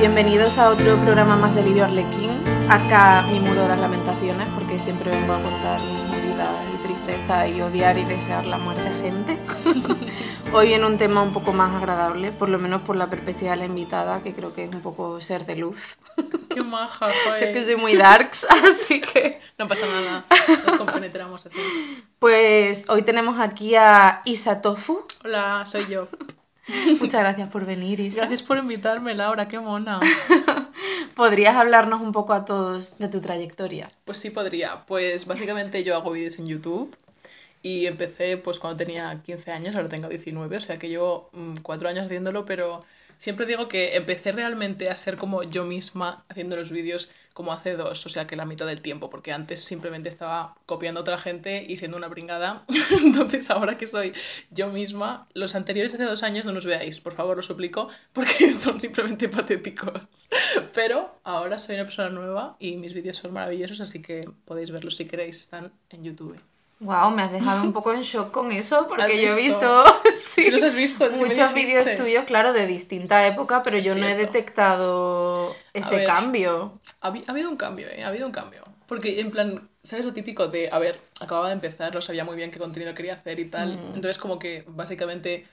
Bienvenidos a otro programa más de Lirio Arlequín. Acá mi muro de las lamentaciones, porque siempre vengo a contar mis movidas y tristeza y odiar y desear la muerte a gente. Hoy viene un tema un poco más agradable, por lo menos por la perspectiva de la invitada, que creo que es un poco ser de luz. Qué maja, joder. Es que soy muy darks, así que... No pasa nada, nos compenetramos así. Pues hoy tenemos aquí a Isa Tofu. Hola, soy yo. Muchas gracias por venir, Isa. Gracias por invitarme, Laura, qué mona. ¿Podrías hablarnos un poco a todos de tu trayectoria? Pues sí podría. Pues básicamente yo hago vídeos en YouTube y empecé pues cuando tenía 15 años, ahora tengo 19, o sea que llevo mm, cuatro años haciéndolo, pero siempre digo que empecé realmente a ser como yo misma haciendo los vídeos como hace dos, o sea que la mitad del tiempo, porque antes simplemente estaba copiando a otra gente y siendo una pringada. Entonces ahora que soy yo misma, los anteriores hace dos años no nos veáis, por favor, os suplico, porque son simplemente patéticos. Pero ahora soy una persona nueva y mis vídeos son maravillosos, así que podéis verlos si queréis, están en YouTube. Wow, me has dejado un poco en shock con eso, porque ¿Has yo he visto? sí, ¿Sí los has visto? Sí muchos vídeos tuyos, claro, de distinta época, pero Es yo no he detectado ese ver. cambio. Ha habido un cambio, ¿eh? Ha habido un cambio. Porque, en plan, ¿sabes lo típico de, a ver, acababa de empezar, no sabía muy bien qué contenido quería hacer y tal. Mm. Entonces, como que, básicamente,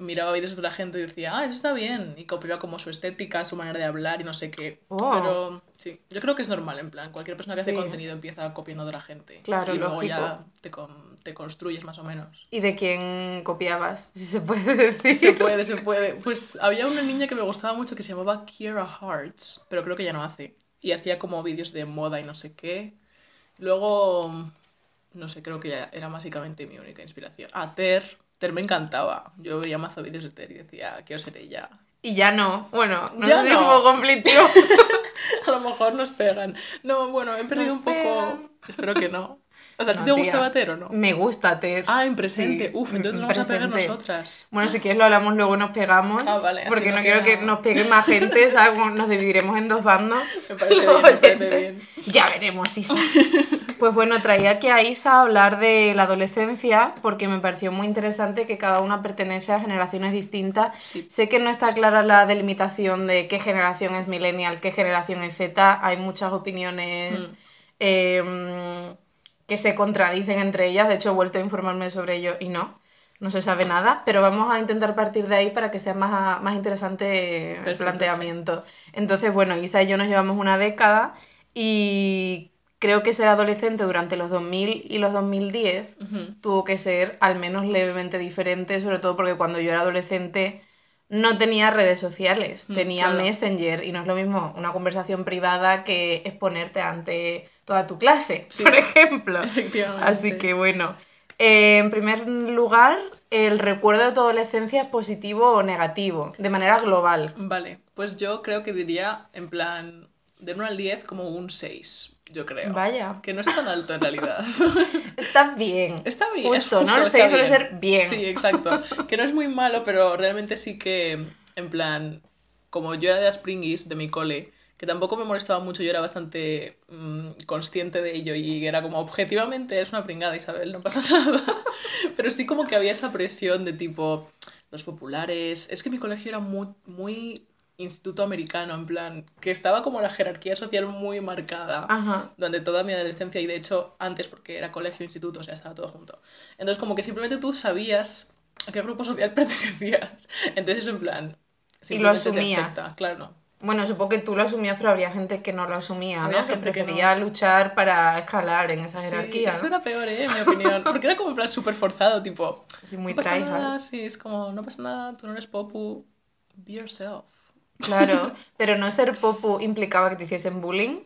miraba vídeos de otra gente y decía, ah, eso está bien. Y copiaba como su estética, su manera de hablar y no sé qué. Oh. Pero, sí, yo creo que es normal, en plan, cualquier persona que Sí. hace contenido empieza copiando de la gente. Claro, Y luego lógico. ya te, con- te construyes más o menos. ¿Y de quién copiabas? Si se puede decir. Se puede, se puede. Pues había una niña que me gustaba mucho que se llamaba Kiera Hearts, pero creo que ya no hace. Y hacía como vídeos de moda y no sé qué. Luego, no sé, creo que ya era básicamente mi única inspiración. Ah, Ter. Ter me encantaba. Yo veía mazo vídeos de Ter y decía, quiero ser ella. Y ya no. Bueno, no Ya sé si es un poco conflictivo. A lo mejor nos pegan. No, bueno, he perdido Nos un poco... pegan. Espero que no. O sea, ¿a ti No, te tía. gustaba Ter o no? Me gusta Ted. Ah, en presente. Sí, Uf, entonces en nos vamos a pegar presente. nosotras. Bueno, si quieres lo hablamos luego nos pegamos. Ah, vale, porque no quiero que nos pegue más gente, ¿sabes? Nos dividiremos en dos bandos. Me parece bien, me parece bien. Ya veremos, Isa. Pues bueno, traía aquí a Isa a hablar de la adolescencia porque me pareció muy interesante que cada una pertenece a generaciones distintas. Sí. Sé que no está clara la delimitación de qué generación es millennial, qué generación es Z. Hay muchas opiniones Mm. eh, que se contradicen entre ellas. De hecho, he vuelto a informarme sobre ello y no. No se sabe nada, pero vamos a intentar partir de ahí para que sea más, más interesante el planteamiento. Entonces, bueno, Isa y yo nos llevamos una década y creo que ser adolescente durante los 2000 y los 2010 Ujú. tuvo que ser al menos levemente diferente, sobre todo porque cuando yo era adolescente no tenía redes sociales, Mm, tenía claro. Messenger y no es lo mismo una conversación privada que exponerte ante toda tu clase, Sí. por ejemplo. Efectivamente. Así que bueno, eh, en primer lugar, el recuerdo de tu adolescencia es positivo o negativo, de manera global. Vale, pues yo creo que diría, en plan, de 1 al 10, como un 6, yo creo. Vaya. Que no es tan alto en realidad. Está bien. Está bien. Justo, ¿no? El está 6 suele ser bien. Sí, exacto. Que no es muy malo, pero realmente sí que, en plan, como yo era de las de mi cole, que tampoco me molestaba mucho, yo era bastante mm, consciente de ello y era como, objetivamente, eres una pringada, Isabel, no pasa nada. Pero sí como que había esa presión de tipo, los populares, es que mi colegio era muy, muy instituto americano, en plan, que estaba como la jerarquía social muy marcada Ajá. durante toda mi adolescencia y de hecho antes porque era colegio, instituto, o sea, estaba todo junto. Entonces como que simplemente tú sabías a qué grupo social pertenecías. Entonces eso en plan... Y lo simplemente te asumías. afecta. Claro, no. Bueno, supongo que tú lo asumías, pero habría gente que no lo asumía, Había ¿no? Que prefería luchar para escalar en esa Sí, jerarquía, eso ¿no? era peor, ¿eh? En mi opinión. Porque era como en plan súper forzado, tipo... Así muy no pasa tryhard. nada, sí, es como, no pasa nada, tú no eres popu, be yourself. Claro, pero no ser popu implicaba que te hiciesen bullying.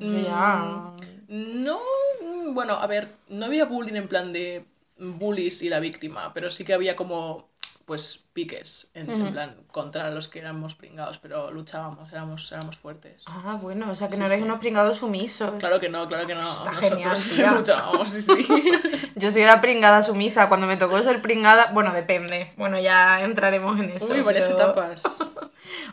Eso ya... No, mm, bueno, a ver, no había bullying en plan de bullies y la víctima, pero sí que había como, pues, piques, en, en Ujú. plan, contra los que éramos pringados, pero luchábamos, éramos, éramos fuertes. Ah, bueno, o sea que Sí, no erais sí. unos pringados sumisos. Claro que no, claro que no. Está Nosotros genial, sí luchábamos, sí, sí. Yo soy la pringada sumisa. Cuando me tocó ser pringada, bueno, depende. Bueno, ya entraremos en eso. Uy, varias pero- etapas.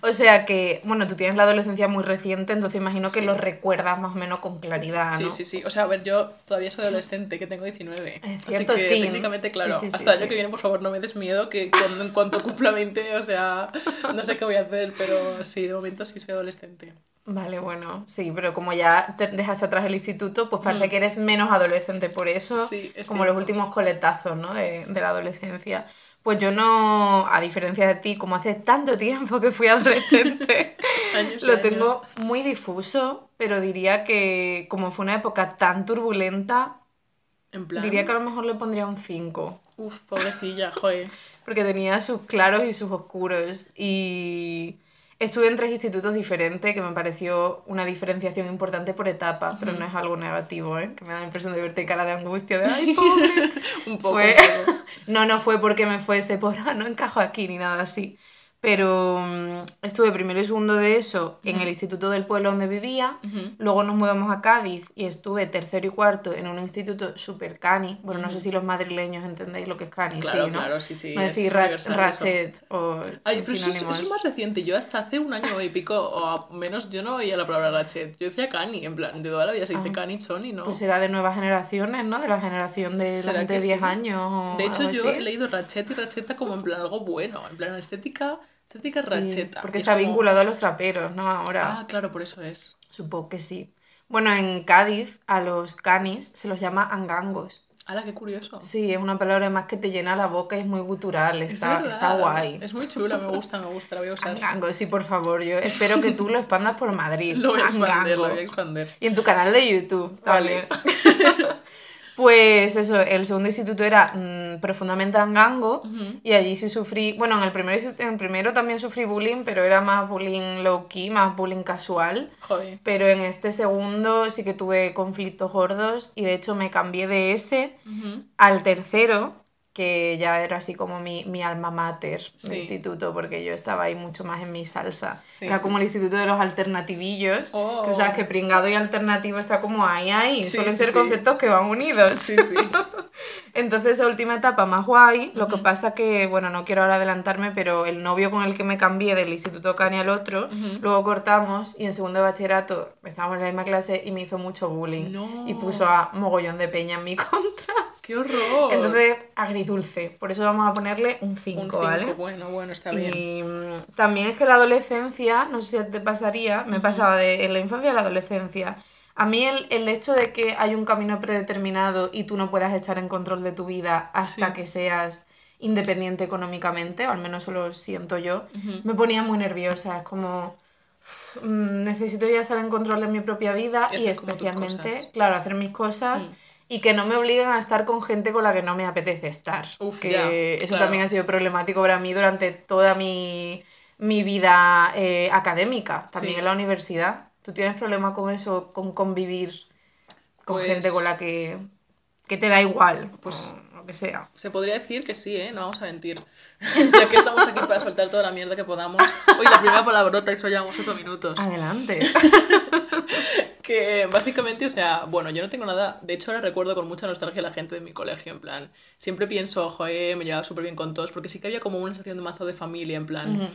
O sea que, bueno, tú tienes la adolescencia muy reciente, entonces imagino que lo recuerdas más o menos con claridad, ¿no? Sí, sí, sí. O sea, a ver, yo todavía soy adolescente, que tengo 19. Es Así cierto, que teen. técnicamente, claro, Sí, sí, sí, hasta el año sí. que viene, por favor, no me des miedo, que cuando, 20, o sea, no sé qué voy a hacer, pero sí, de momento sí soy adolescente. Vale, bueno, sí, pero como ya te dejas atrás el instituto, pues parece que eres menos adolescente por eso, Mm. Sí, es como los últimos coletazos, ¿no? De, de la adolescencia. Pues yo no, a diferencia de ti, como hace tanto tiempo que fui adolescente, Años lo años. tengo muy difuso, pero diría que como fue una época tan turbulenta, En plan, diría que a lo mejor le pondría un 5. uf, pobrecilla, joder. Porque tenía sus claros y sus oscuros. Y estuve en tres institutos diferentes, que me pareció una diferenciación importante por etapa, pero no es algo negativo, ¿eh? que me da la impresión de verte cara de angustia, de ¡ay, pobre! Un poco, Fue- un poco. No, no fue porque me fuese por, "Ah, no encajo aquí ni nada así. Pero mm, estuve primero y segundo de eso en el instituto del pueblo donde vivía. Ujú. Luego nos mudamos a Cádiz y estuve tercero y cuarto en un instituto super cani. Bueno, no sé si los madrileños entendéis lo que es cani, Claro, sí, ¿no? claro, sí, sí. no es decir eso. ratchet o Ay, pero eso es, eso es más reciente. Yo hasta hace un año y pico, o menos, yo no oía la palabra ratchet. Yo decía cani, en plan, de toda la vida se dice Ah. cani, Sony, ¿no? Pues será de nuevas generaciones, ¿no? De la generación de la ¿Será gente que de 10 sí? años. o De hecho, yo así. he leído ratchet y racheta como en plan algo bueno, en plan estética, estética Sí, racheta. Porque Es se ha como- vinculado a los traperos, ¿no? Ahora. Ah, claro, por eso es. Supongo que sí. Bueno, en Cádiz a los canis se los llama angangos. Ahora, qué curioso. Sí, es una palabra más que te llena la boca y es muy gutural. Es Está, está guay. Es muy chula, me gusta, me gusta, la voy a usar. Angangos, sí, por favor. Yo espero que tú lo expandas por Madrid. Lo voy a expandir, Angango. lo voy a expandir. Y en tu canal de YouTube Vale. pues eso, el segundo instituto era mm, profundamente angango y allí sí sufrí, bueno, en el, primero, en el primero también sufrí bullying, pero era más bullying low key, más bullying casual. Joder. Pero en este segundo sí que tuve conflictos gordos y de hecho me cambié de ese al tercero, que ya era así como mi, mi alma mater Sí. de instituto, porque yo estaba ahí mucho más en mi salsa. Sí. Era como el instituto de los alternativillos. Oh. que, sabes que pringado y alternativo está como ahí, ahí. Sí, Suelen ser conceptos que van unidos. Sí, sí. Entonces, esa última etapa más guay, lo que pasa que, bueno, no quiero ahora adelantarme, pero el novio con el que me cambié del Instituto Cani al otro, Ujú. luego cortamos y en segundo de bachillerato estábamos en la misma clase y me hizo mucho bullying. No. Y puso a mogollón de peña en mi contra. ¡Qué horror! Entonces, agridulce. Por eso vamos a ponerle un 5, Un 5, ¿vale? bueno, bueno, está bien. Y mm, también es que la adolescencia, no sé si te pasaría, me pasaba de en la infancia a la adolescencia. A mí el, el hecho de que hay un camino predeterminado y tú no puedas estar en control de tu vida hasta Sí. que seas independiente económicamente, o al menos eso lo siento yo, me ponía muy nerviosa. Es como, mm, necesito ya estar en control de mi propia vida Y especialmente, claro, hacer mis cosas. Mm. Y que no me obliguen a estar con gente con la que no me apetece estar. Uf, que ya, eso claro. también ha sido problemático para mí durante toda mi, mi vida eh, académica, también Sí. en la universidad. ¿Tú tienes problema con eso, con convivir con Pues- gente con la que, que te da igual? Pues- o lo que sea. Se podría decir que sí, ¿eh? No vamos a mentir. ya que estamos aquí para soltar toda la mierda que podamos. Hoy la primera palabrota y eso llevamos 8 minutos. Adelante. Que básicamente, o sea, bueno, yo no tengo nada. De hecho, ahora recuerdo con mucha nostalgia a la gente de mi colegio, en plan. Siempre pienso, joder, me llevaba súper bien con todos, porque sí que había como una sensación de mazo de familia, en plan.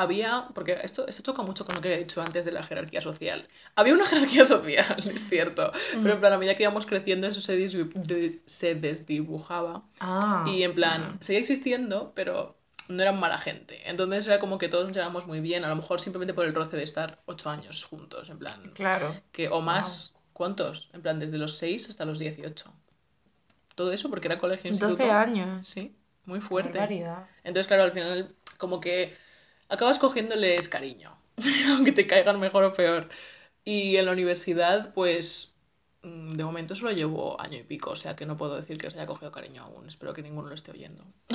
Había, porque esto, esto choca mucho con lo que he dicho antes de la jerarquía social. Había una jerarquía social, es cierto, pero en plan, a medida que íbamos creciendo, eso se, de- se desdibujaba. Ah, Y en plan, seguía existiendo, pero no eran mala gente. Entonces era como que todos nos llevábamos muy bien, a lo mejor simplemente por el roce de estar ocho años juntos, en plan, claro. que o más, ¿cuántos? En plan, desde los 6 hasta los 18. Todo eso porque era colegio 12 instituto. años. Sí, muy fuerte. Entonces, claro, al final como que acabas cogiéndoles cariño, aunque te caigan mejor o peor. Y en la universidad, pues mm, de momento solo llevo año y pico, o sea que no puedo decir que se haya cogido cariño aún. Espero que ninguno lo esté oyendo.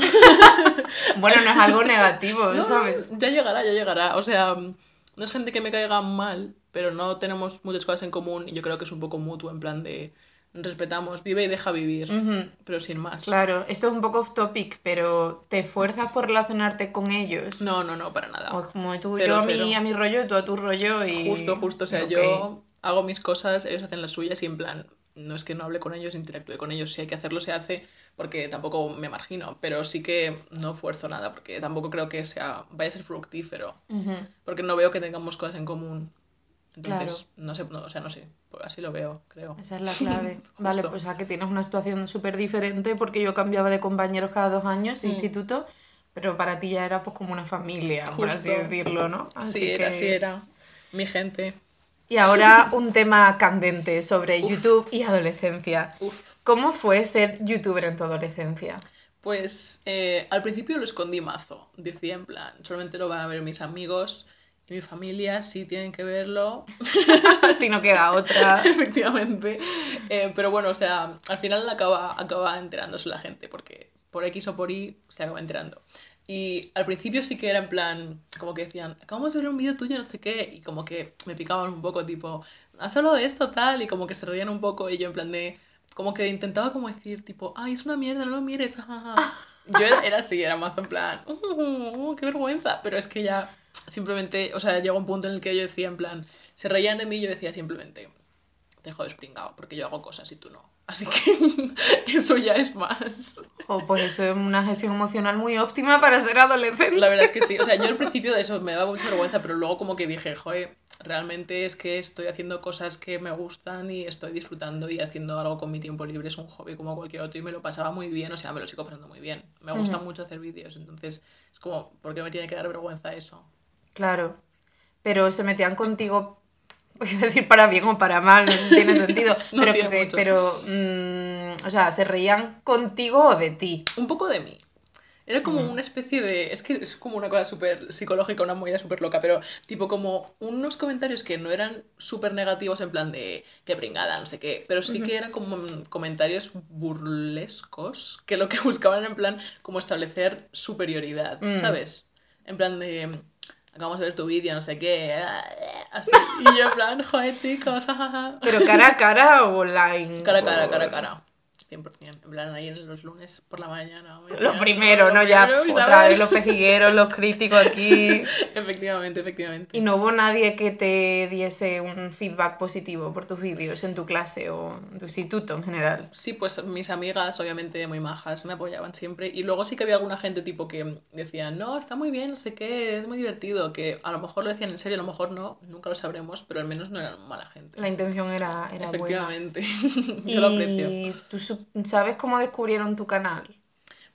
Bueno, no es algo negativo, No, ¿sabes? ya llegará, ya llegará. O sea, mm, no es gente que me caiga mal, pero no tenemos muchas cosas en común y yo creo que es un poco mutuo, en plan de respetamos, vive y deja vivir, pero sin más. Claro, esto es un poco off topic, pero ¿te esfuerzas por relacionarte con ellos? No, no, no, para nada. O como tú, Cero, yo a mi, a mi rollo tú a tu rollo y... Justo, justo. O sea, yo hago mis cosas, ellos hacen las suyas y en plan, no es que no hable con ellos, interactúe con ellos, si hay que hacerlo se hace, porque tampoco me margino, pero sí que no fuerzo nada, porque tampoco creo que sea, vaya a ser fructífero, porque no veo que tengamos cosas en común. Entonces, no sé, no, o sea, no sé, pues así lo veo, creo. Esa es la clave. vale, pues a que tienes una situación súper diferente, porque yo cambiaba de compañeros cada dos años, mm. instituto, pero para ti ya era pues como una familia, por así decirlo, ¿no? Así sí, era, sí era. Mi gente. Y ahora un tema candente sobre YouTube y adolescencia. ¿Cómo fue ser youtuber en tu adolescencia? Pues eh, al principio lo escondí mazo. Decía en plan, solamente lo van a ver mis amigos mi familia, sí tienen que verlo. si no queda otra. Efectivamente. Eh, pero bueno, o sea, al final acaba, acaba enterándose la gente, porque por X o por Y se acaba enterando. Y al principio sí que era en plan, como que decían, acabamos de ver un vídeo tuyo, no sé qué, y como que me picaban un poco, tipo, has hablado de esto, tal, y como que se reían un poco, y yo en plan de, como que intentaba como decir, tipo, ay, es una mierda, no lo mires, Yo era, así, era más en plan, uh, qué vergüenza, pero es que ya simplemente, o sea, llegó un punto en el que yo decía en plan, se reían de mí y yo decía simplemente, te jodes pringado, porque yo hago cosas y tú no. Así que eso ya es más. O por eso es una gestión emocional muy óptima para ser adolescente. La verdad es que sí. O sea, yo al principio de eso me daba mucha vergüenza, pero luego como que dije, joder, realmente es que estoy haciendo cosas que me gustan y estoy disfrutando y haciendo algo con mi tiempo libre. Es un hobby como cualquier otro y me lo pasaba muy bien. O sea, me lo sigo pasando muy bien. Me gusta mucho hacer vídeos. Entonces, es como, ¿por qué me tiene que dar vergüenza eso? Claro. Pero se metían contigo voy a decir para bien o para mal, no sé si tiene sentido, pero, pero mm, o sea, ¿se reían contigo o de ti? Un poco de mí. Era como una especie de. Es que es como una cosa súper psicológica, una movida súper loca, pero tipo como unos comentarios que no eran súper negativos en plan de que pringada, no sé qué, pero sí que eran como comentarios burlescos que lo que buscaban en plan como establecer superioridad, mm. ¿sabes? En plan de acabamos de ver tu vídeo, no sé qué, así. Y yo en plan, joder, chicos, jajaja. ¿Pero cara a cara o online? Cara a cara, cara a cara. 100%. En plan, ahí en los lunes por la mañana. Lo primero, ¿no? Ya otra vez los pejigueros, los críticos aquí. efectivamente, efectivamente. ¿Y no hubo nadie que te diese un feedback positivo por tus vídeos en tu clase o en tu instituto en general? Sí, pues mis amigas, obviamente muy majas, me apoyaban siempre. Y luego sí que había alguna gente tipo que decía, no, está muy bien, no sé qué, es muy divertido. Que a lo mejor lo decían en serio, a lo mejor no, nunca lo sabremos, pero al menos no eran mala gente. La intención era, era Efectivamente. Yo lo aprecio. ¿Y tú ¿Sabes cómo descubrieron tu canal?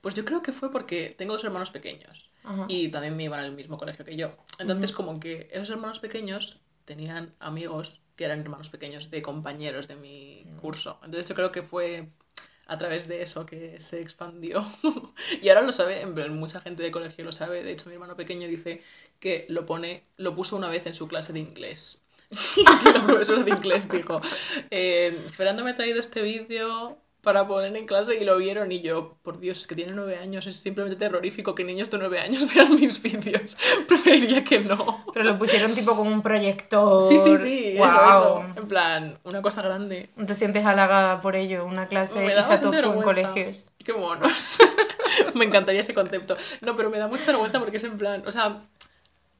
Pues yo creo que fue porque tengo dos hermanos pequeños y también me iban al mismo colegio que yo. Entonces, como que esos hermanos pequeños tenían amigos que eran hermanos pequeños de compañeros de mi curso. Entonces, yo creo que fue a través de eso que se expandió. y ahora lo sabe, mucha gente de colegio lo sabe. De hecho, mi hermano pequeño dice que lo pone, lo puso una vez en su clase de inglés. y la profesora de inglés dijo, eh, Fernando me ha traído este vídeo para poner en clase y lo vieron y yo, por Dios, es que tiene nueve años, es simplemente terrorífico que niños de nueve años vean mis vídeos. Preferiría que no. Pero lo pusieron tipo como un proyector. Sí, sí, sí, wow. eso, En plan, una cosa grande. ¿No te sientes halagada por ello? Una clase me en colegios. Qué monos. me encantaría ese concepto. No, pero me da mucha vergüenza porque es en plan, o sea,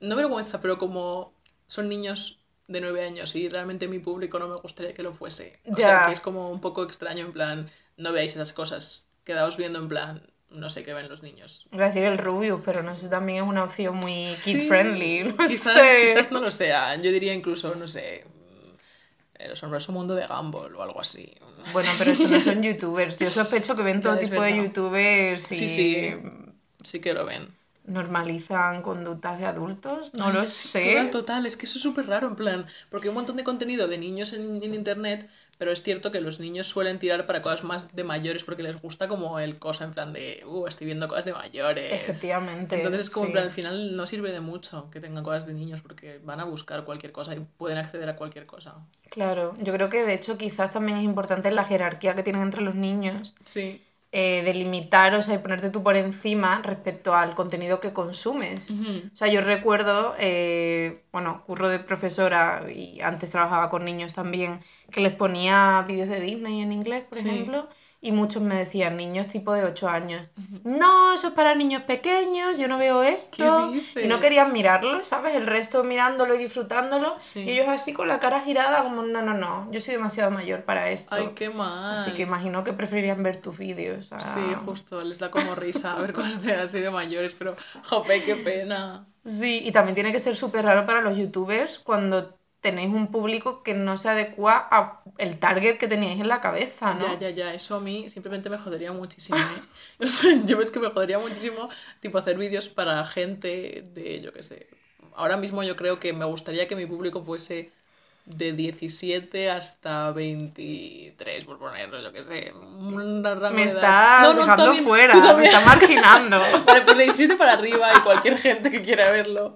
no vergüenza, pero como son niños de nueve años y realmente mi público no me gustaría que lo fuese. O sea, que es como un poco extraño, en plan, no veáis esas cosas, quedaos viendo en plan, no sé qué ven los niños. Iba a decir el Rubio, pero no sé, también es una opción muy kid-friendly, no quizás, sé. Quizás no lo sea, yo diría incluso, no sé, el asombroso mundo de Gumball o algo así. bueno, pero eso no son youtubers, yo sospecho que ven todo tipo de youtubers y... Sí, sí, sí que lo ven normalizan conductas de adultos, no lo sé. Total, total, es que eso es súper raro, en plan, porque hay un montón de contenido de niños en, internet, pero es cierto que los niños suelen tirar para cosas más de mayores porque les gusta como el cosa en plan de, uh, estoy viendo cosas de mayores. Efectivamente. Entonces es como en plan, al final no sirve de mucho que tengan cosas de niños porque van a buscar cualquier cosa y pueden acceder a cualquier cosa. Claro, yo creo que de hecho quizás también es importante la jerarquía que tienen entre los niños. Sí eh, delimitar, o sea, y ponerte tú por encima respecto al contenido que consumes. O sea, yo recuerdo, eh, bueno, curro de profesora y antes trabajaba con niños también, que les ponía vídeos de Disney en inglés, por ejemplo, y muchos me decían niños tipo de 8 años. No, eso es para niños pequeños, yo no veo esto. ¿Qué Y no querían mirarlo, ¿sabes? El resto mirándolo y disfrutándolo. Sí. Y ellos así con la cara girada como, no, no, no, yo soy demasiado mayor para esto. Ay, qué mal. Así que imagino que preferirían ver tus vídeos. a- Sí, justo, les da como risa ver cosas de así de mayores, pero jope, qué pena. Sí, y también tiene que ser súper raro para los youtubers cuando tenéis un público que no se adecua a el target que teníais en la cabeza, ¿no? Ya, ya, ya, eso a mí simplemente me jodería muchísimo. ¿eh? Yo es que me jodería muchísimo, tipo, hacer vídeos para gente de, yo qué sé. Ahora mismo yo creo que me gustaría que mi público fuese de 17 hasta 23, por ponerlo, yo qué sé. Un rango Me estás No, no, dejando también- fuera, me está marginando. Vale, pues de 17 para arriba y cualquier gente que quiera verlo.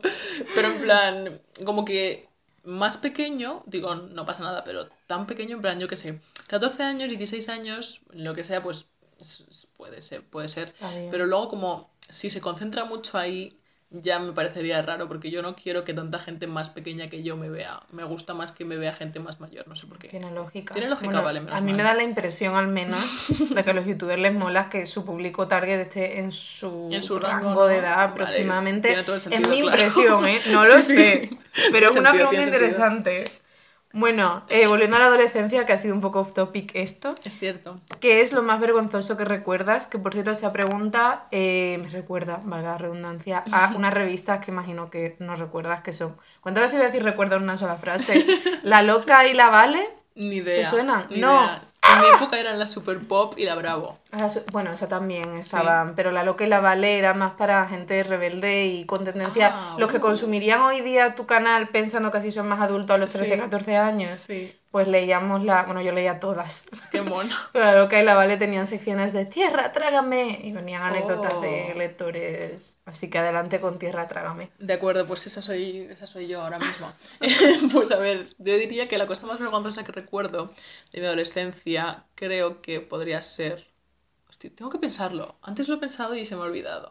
Pero en plan, como que más pequeño, digo, no pasa nada, pero tan pequeño, en plan, yo qué sé, 14 años, 16 años, lo que sea, pues es- es- puede ser, puede ser. Pero luego como si se concentra mucho ahí, ya me parecería raro, porque yo no quiero que tanta gente más pequeña que yo me vea. Me gusta más que me vea gente más mayor, no sé por qué. Tiene lógica. Tiene lógica, Bueno, vale, menos A mí me da la impresión, al menos, de que a los youtubers les mola que su público target esté en su, En su rango, rango, de edad Vale, aproximadamente. tiene todo el es sentido, mi claro. impresión, ¿eh? No lo Sí, sé. sí. Pero es una sentido, pregunta sentido. Bueno, eh, volviendo a la adolescencia, que ha sido un poco off topic esto. Es cierto. ¿Qué es lo más vergonzoso que recuerdas? Que por cierto, esta pregunta eh, me recuerda, valga la redundancia, a unas revistas que imagino que no recuerdas que son. ¿Cuántas veces voy a decir recuerdo en una sola frase? La loca y la vale. Ni idea. suenan? Ni No. idea. En mi época eran la Super Pop y la Bravo. Su- Bueno, esa también estaban, pero la loca y la vale era más para gente rebelde y con tendencia. Ah, los que uh. consumirían hoy día tu canal pensando que así son más adultos a los 13, Sí. 14 años, Sí. pues leíamos la. Bueno, yo leía todas. Qué mono. Pero la loca y la vale tenían secciones de tierra, trágame. Y venían anécdotas de Oh. lectores. Así que adelante con tierra, trágame. De acuerdo, pues esa soy, esa soy yo ahora mismo. pues a ver, yo diría que la cosa más vergonzosa que recuerdo de mi adolescencia creo que podría ser... Hostia, tengo que pensarlo. Antes lo he pensado y se me ha olvidado.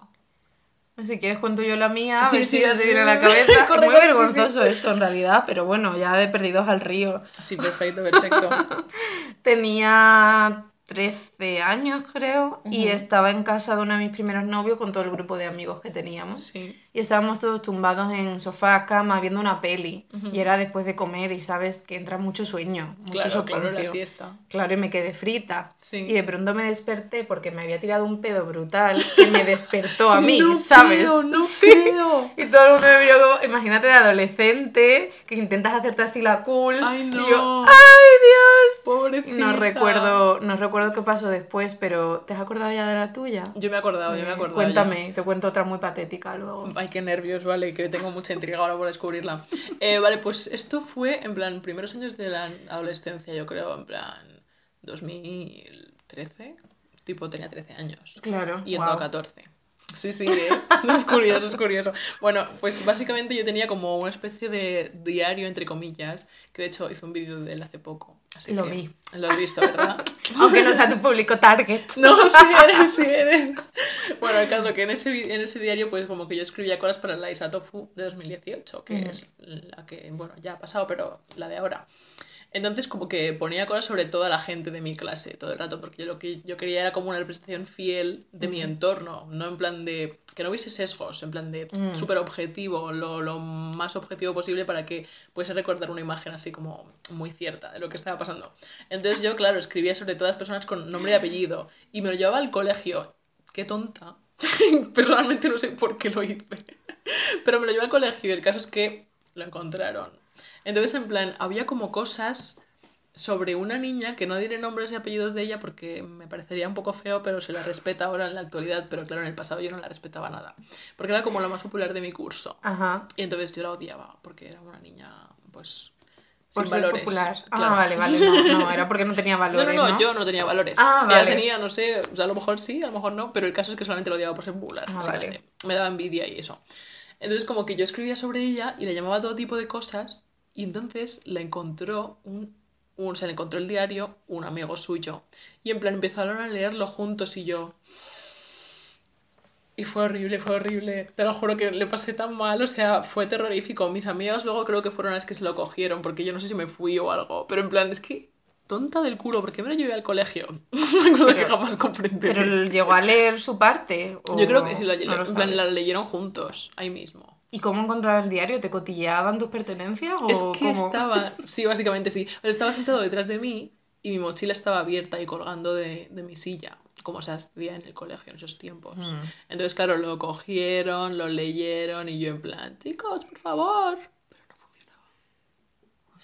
Si quieres cuento yo la mía, a Sí, ver sí, si ya te sí. viene a la cabeza. Corre, es muy vergonzoso esto en realidad, pero bueno, ya de perdidos al río. Sí, perfecto, perfecto. Tenía 13 años, creo, y estaba en casa de uno de mis primeros novios con todo el grupo de amigos que teníamos. Sí. Y estábamos todos tumbados en sofá, cama, viendo una peli. Y era después de comer y sabes que entra mucho sueño, mucho Claro, claro, la siesta. Claro, y me quedé frita. Sí. Y de pronto me desperté porque me había tirado un pedo brutal que me despertó a mí, No ¿sabes? creo, no Sí. creo. Y todo el mundo me miró como, imagínate de adolescente, que intentas hacerte así la cool. Ay, no. Y yo, ¡ay, Dios! Pobrecita. No recuerdo, no recuerdo qué pasó después, pero ¿te has acordado ya de la tuya? Yo me he acordado, yo me he Eh, acordado. Cuéntame, te cuento otra muy patética luego. Ay, qué nervios, vale, que tengo mucha intriga ahora por descubrirla. Eh, vale, pues esto fue en plan primeros años de la adolescencia, yo creo, en plan 2013. Tipo, tenía 13 años. Claro. Yendo guau. a 14. Sí, sí, ¿eh? es curioso, es curioso. Bueno, pues básicamente yo tenía como una especie de diario, entre comillas, que de hecho hice un vídeo de él hace poco. Así Lo que vi. Lo has visto, ¿verdad? Aunque no sea tu público target. No, sí eres, sí eres. Bueno, el caso que en ese, en ese diario, pues como que yo escribía cosas para la Isa Tofu de 2018, que es la que, bueno, ya ha pasado, pero la de ahora. Entonces como que ponía cosas sobre toda la gente de mi clase todo el rato, porque yo lo que yo quería era como una representación fiel de mi entorno, no en plan de que no hubiese sesgos, en plan de Mm. súper objetivo, lo, lo más objetivo posible para que pudiese recordar una imagen así como muy cierta de lo que estaba pasando. Entonces yo, claro, escribía sobre todas las personas con nombre y apellido y me lo llevaba al colegio. Qué tonta. Personalmente no sé por qué lo hice. Pero me lo llevé al colegio y el caso es que lo encontraron. Entonces, en plan, había como cosas sobre una niña, que no diré nombres y apellidos de ella porque me parecería un poco feo, pero se la respeta ahora en la actualidad, pero claro, en el pasado yo no la respetaba nada. Porque era como la más popular de mi curso. Ajá. Y entonces yo la odiaba, porque era una niña, pues, Por sin ser valores. popular. Ah, claro. vale, vale. No, no, era porque no tenía No, valores. no, No, no, yo no tenía valores. Ah, Ella vale. tenía, no sé, o sea, a lo mejor sí, a lo mejor no, pero el caso es que solamente lo odiaba por ser popular. Ah, básicamente. Me daba envidia y eso. Entonces, como que yo escribía sobre ella y le llamaba todo tipo de cosas, y entonces la encontró un, un se le encontró el diario un amigo suyo. Y en plan empezaron a leerlo juntos y yo. Y fue horrible, fue horrible. Te lo juro que le pasé tan mal, o sea, fue terrorífico. Mis amigas luego creo que fueron las que se lo cogieron, porque yo no sé si me fui o algo. Pero en plan, es que tonta del culo, ¿por qué me lo llevé al colegio? Cosa que jamás comprendí. Pero llegó a leer su parte. ¿o Yo creo que sí, lo, no lo en plan, sabes? la leyeron juntos, ahí mismo. ¿Y cómo encontraba el diario? ¿Te cotilleaban tus pertenencias o Es que cómo? estaba, sí, básicamente sí. Pero estaba sentado detrás de mí y mi mochila estaba abierta y colgando de, de mi silla, como se hacía en el colegio en esos tiempos. Mm. Entonces, claro, lo cogieron, lo leyeron y yo en plan, chicos, por favor.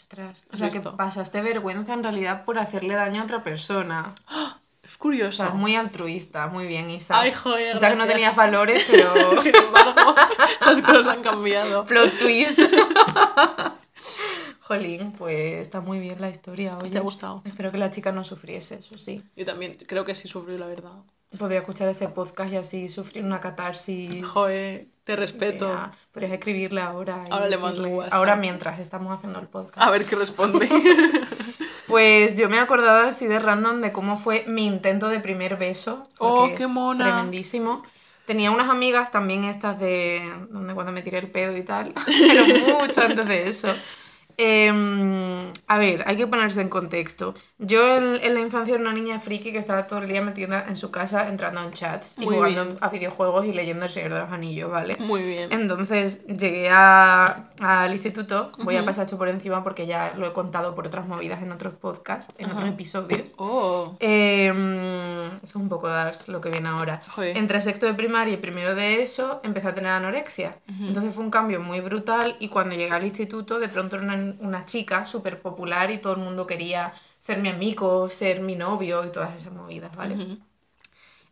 Ostras. O ¿Has sea, que pasaste vergüenza en realidad por hacerle daño a otra persona. Es O curioso. sea, muy altruista, muy bien, Isa. Ay, joder. O sea, que no tenías valores, pero... Sin embargo, las cosas han cambiado. Plot twist. Jolín, pues está muy bien la historia, oye. ¿Te ha gustado? Espero que la chica no sufriese, eso sí. Yo también creo que sí sufrí, la verdad. Podría escuchar ese podcast y así sufrir una catarsis. Joder, te respeto. Vea, Podrías escribirle ahora. y Ahora le mando un. Ahora mientras estamos haciendo el podcast. A ver qué responde. Pues yo me he acordado así de random de cómo fue mi intento de primer beso. Oh, qué mona. Tremendísimo. Tenía unas amigas también estas de donde cuando me tiré el pedo y tal, pero mucho antes de eso. Em, a ver, hay que ponerse en contexto. Yo en, en la infancia era una niña friki que estaba todo el día metida en su casa entrando en chats y Muy jugando bien. a videojuegos y leyendo El Señor de los Anillos, ¿vale? Muy bien. Entonces llegué a- al instituto, voy a Ujú. pasar esto por encima porque ya lo he contado por otras movidas en otros podcasts, en otros Ajá. episodios. Oh, Eh, es un poco dar lo que viene ahora. joder. Entre sexto de primaria y primero de eso empecé a tener anorexia. Ujú. Entonces fue un cambio muy brutal y cuando llegué al instituto de pronto era una, una chica súper popular y todo el mundo quería ser mi amigo, ser mi novio y todas esas movidas, ¿vale?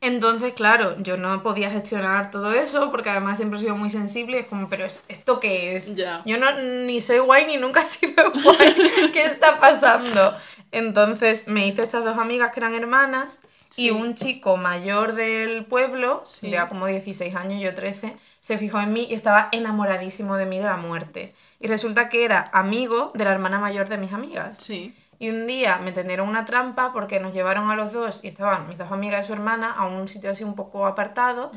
Entonces, claro, yo no podía gestionar todo eso porque además siempre he sido muy sensible. Es como, pero ¿es- ¿esto qué es? Yo no, ni soy guay ni nunca he sido guay. ¿Qué está pasando? Entonces me hice estas dos amigas que eran hermanas Sí. y un chico mayor del pueblo, Sí. ya como 16 años, yo 13, se fijó en mí y estaba enamoradísimo de mí de la muerte. Y resulta que era amigo de la hermana mayor de mis amigas. Sí. Y un día me tendieron una trampa porque nos llevaron a los dos y estaban mis dos amigas y su hermana a un sitio así un poco apartado.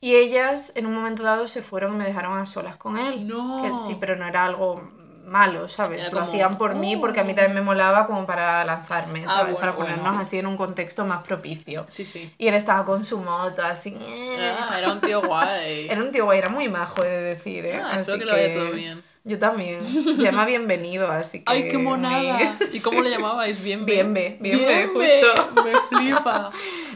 Y ellas en un momento dado se fueron y me dejaron a solas con él. No. Que sí, pero no era algo malo, ¿sabes? Era Lo como, hacían por mí porque a mí "Oh". también me molaba como para lanzarme, Ah, ¿sabes? bueno, para bueno. ponernos así en un contexto más propicio. Sí, sí. Y él estaba con su moto así. Ah, era un tío guay. Era un tío guay, era muy majo de decir, ¿eh? Ah, espero Así que lo vaya todo bien. Yo también. Se llama Bienvenido, así que... ¡Ay, qué monada! ¿Y cómo le llamabais? Bien, Bienve, bienve, justo. Me flipa.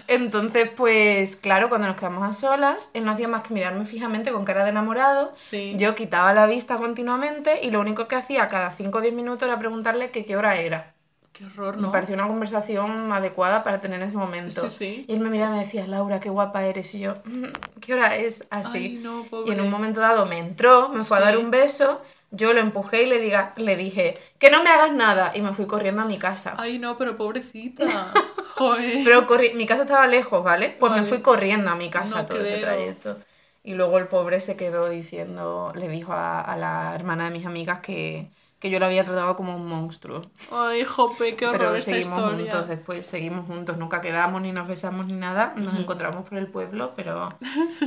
Entonces, pues claro, cuando nos quedamos a solas, él no hacía más que mirarme fijamente con cara de enamorado. Sí. Yo quitaba la vista continuamente y lo único que hacía cada 5 o 10 minutos era preguntarle que qué hora era. Qué horror, Me ¿no? pareció una conversación adecuada para tener en ese momento. Sí, sí. Y él me miraba y me decía, Laura, qué guapa eres. Y yo, "Mm, ¿qué hora es? Así. Ay, no, y en un momento dado me entró, me fue a Sí. dar un beso, yo lo empujé y le, diga, le dije, que no me hagas nada. Y me fui corriendo a mi casa. Ay, no, pero pobrecita. Joder. Pero mi casa estaba lejos, ¿vale? Pues me Vale. fui corriendo a mi casa No todo ese creo. trayecto. Y luego el pobre se quedó diciendo, le dijo a, a la hermana de mis amigas que, que yo la había tratado como un monstruo. Ay, jope, qué horror Pero esta seguimos historia. juntos, después seguimos juntos, nunca quedamos ni nos besamos ni nada, nos encontramos por el pueblo, pero,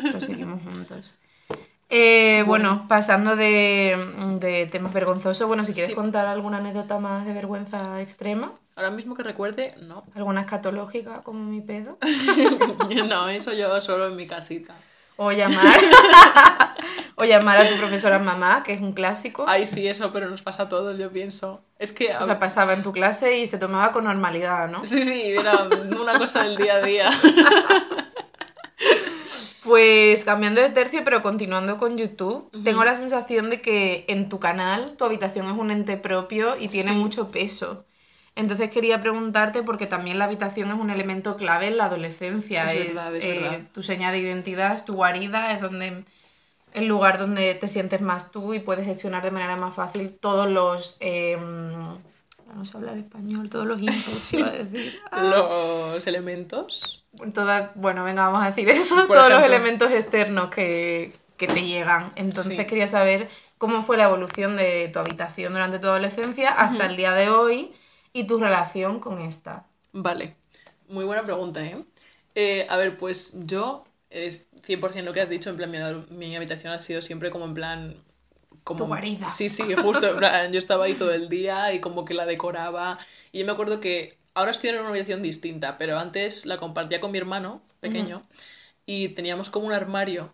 pero seguimos juntos. Eh, bueno, pasando de, de temas vergonzosos, bueno, si quieres Sí. contar alguna anécdota más de vergüenza extrema, Ahora mismo que recuerde, no. alguna escatológica como mi pedo, no, eso yo solo en mi casita. o llamar, o llamar a tu profesora mamá, que es un clásico. Ay, sí, eso, pero nos pasa a todos, yo pienso. Es que... O sea, pasaba en tu clase y se tomaba con normalidad, ¿no? Sí, sí, era una cosa del día a día. Pues cambiando de tercio, pero continuando con YouTube, tengo la sensación de que en tu canal tu habitación es un ente propio y tiene Sí. mucho peso. Entonces quería preguntarte, porque también la habitación es un elemento clave en la adolescencia. Es verdad, es eh, verdad. tu seña de identidad, es tu guarida, es donde el lugar donde te sientes más tú y puedes gestionar de manera más fácil todos los... eh, vamos a hablar español, todos los inputs, iba a decir. Ah. Los elementos. Toda- bueno, venga, vamos a decir eso, Por todos los elementos externos que, que te llegan. Entonces Sí. quería saber cómo fue la evolución de tu habitación durante tu adolescencia hasta el día de hoy y tu relación con esta. Vale, muy buena pregunta, ¿eh? Eh, a ver, pues yo es 100% lo que has dicho, en plan, mi, mi habitación ha sido siempre como en plan como... Tu guarida. Sí, sí, justo. en plan, yo estaba ahí todo el día y como que la decoraba. Y yo me acuerdo que ahora estoy en una habitación distinta, pero antes la compartía con mi hermano pequeño y teníamos como un armario.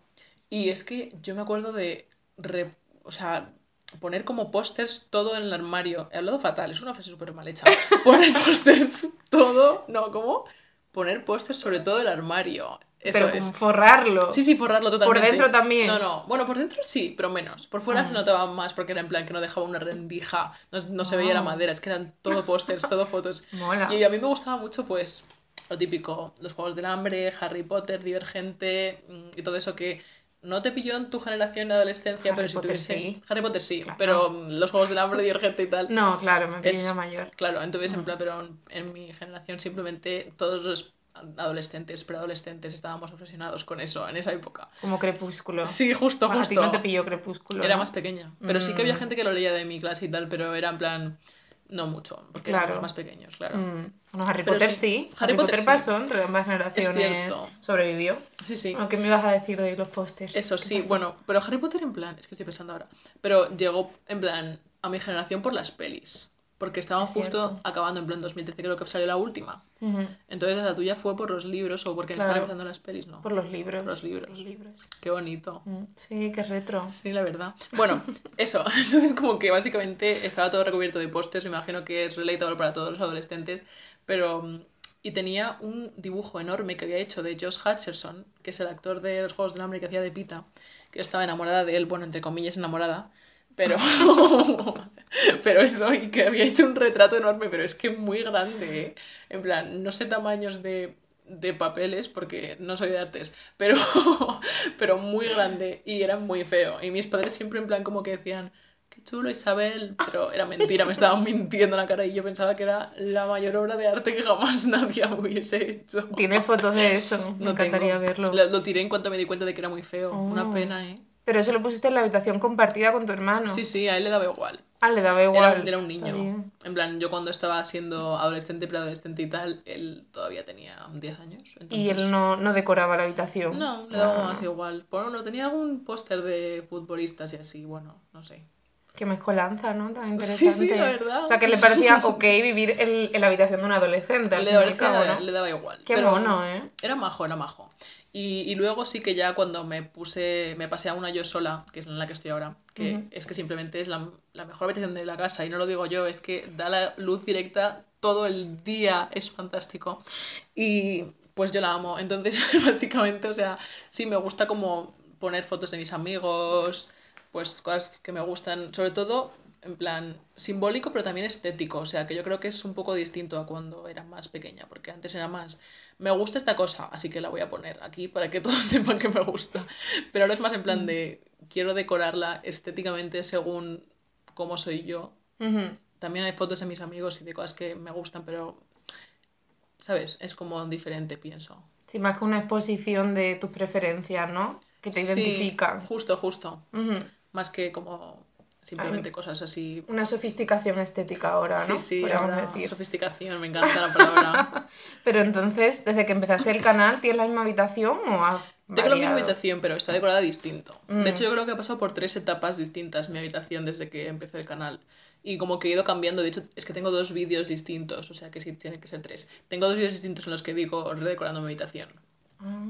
Y es que yo me acuerdo de, re- o sea, poner como pósters todo en el armario. He hablado fatal, es una frase súper mal hecha. Poner pósters todo, no, ¿cómo? Poner pósters sobre todo el armario. Eso Pero es. forrarlo. Sí, sí, forrarlo totalmente. dentro también? No, no. Bueno, por dentro sí, pero menos. Por fuera se notaba más porque era en plan que no dejaba una rendija, no, no se veía la Ah. madera, es que eran todo pósters, todo fotos. Mola. Y a mí me gustaba mucho, pues, lo típico, los Juegos del Hambre, Harry Potter, Divergente mm, y todo eso que no te pilló en tu generación de adolescencia, Harry pero si Potter tuviese... sí. Harry Potter sí, Claro. pero mm, los Juegos del Hambre, Divergente y tal... No, claro, me ya mayor. Claro, entonces en plan, pero en, en mi generación simplemente todos los adolescentes, preadolescentes estábamos obsesionados con eso en esa época. Como crepúsculo. Sí, justo, Bueno, justo. A ti no te pilló crepúsculo. Era ¿no? más pequeña. Pero sí que había Mm. gente que lo leía de mi clase y tal, pero era en plan, no mucho, porque Claro. éramos más pequeños, claro. Mm, Harry Pero Potter sí, sí. Harry Harry, Potter Potter, sí. pasó entre ambas generaciones. Sobrevivió. Sí, sí. Aunque me ibas a decir de los pósters. Eso ¿Qué sí, pasó? bueno, pero Harry Potter en plan, es que estoy pensando ahora, pero llegó en plan a mi generación por las pelis, porque estaban Es justo cierto. acabando en plan 2013, creo que salió la última. Ujú, Entonces la tuya fue por los libros o porque Claro. estaban empezando las pelis, ¿no? Por los libros. Los libros. Los libros. Qué bonito. Mm, Sí, qué retro. Sí, la verdad. Bueno, eso. Entonces, como que básicamente estaba todo recubierto de pósters. Imagino que es relatable para todos los adolescentes. Pero. mm, Y tenía un dibujo enorme que había hecho de Josh Hutcherson, que es el actor de los Juegos del Hambre que hacía de Pita. Que estaba enamorada de él, bueno, entre comillas, enamorada. Pero. pero eso, y que había hecho un retrato enorme, pero es que muy grande, ¿eh? En plan, no sé tamaños de, de papeles, porque no soy de artes, pero, pero muy grande y era muy feo. Y mis padres siempre en plan como que decían, qué chulo Isabel, pero era mentira, me estaban mintiendo en la cara y yo pensaba que era la mayor obra de arte que jamás nadie hubiese hecho. ¿Tienes fotos de eso? Me No encantaría tengo. verlo. Lo, lo tiré en cuanto me di cuenta de que era muy feo. Una Oh. pena, ¿eh? Pero eso lo pusiste en la habitación compartida con tu hermano. Sí, sí, a él le daba igual. Ah, le daba Era, igual. era un niño. En plan, yo cuando estaba siendo adolescente, preadolescente y tal, él todavía tenía 10 años. Y él no, no decoraba la habitación. No, le daba Ah, más igual. Bueno, no, tenía algún póster de futbolistas y así, bueno, no sé. Qué mezcolanza, ¿no? Tan Sí, interesante. sí, la verdad. O sea, que le parecía ok vivir en, en la habitación de un adolescente. Le, al cabo, ¿no? le daba igual. Qué pero mono, ¿eh? Era majo, era majo. Y, y luego sí que ya cuando me puse, me pasé a una yo sola, que es en la que estoy ahora, que Ujú. es que simplemente es la, la mejor habitación de la casa, y no lo digo yo, es que da la luz directa todo el día, es fantástico. Y pues yo la amo. Entonces, básicamente, o sea, sí me gusta como poner fotos de mis amigos, pues cosas que me gustan, sobre todo en plan simbólico, pero también estético. O sea, que yo creo que es un poco distinto a cuando era más pequeña, porque antes era más, me gusta esta cosa, así que la voy a poner aquí para que todos sepan que me gusta. Pero ahora es más en plan de, quiero decorarla estéticamente según cómo soy yo. Ujú. También hay fotos de mis amigos y de cosas que me gustan, pero, ¿sabes? Es como diferente, pienso. Sí, más que una exposición de tus preferencias, ¿no? Que te Sí, identifican. justo, justo. Ujú. Más que como simplemente cosas así. Una sofisticación estética ahora, ¿no? Sí, sí, ahora decir. sofisticación, me encanta la palabra. Pero entonces, desde que empezaste el canal, ¿tienes la misma habitación o has Tengo la misma habitación, pero está decorada distinto. Mm. De hecho, yo creo que ha pasado por tres etapas distintas mi habitación desde que empecé el canal. Y como que he ido cambiando. De hecho, es que tengo dos vídeos distintos, o sea que sí tienen que ser tres. Tengo dos vídeos distintos en los que digo redecorando mi habitación. Ah,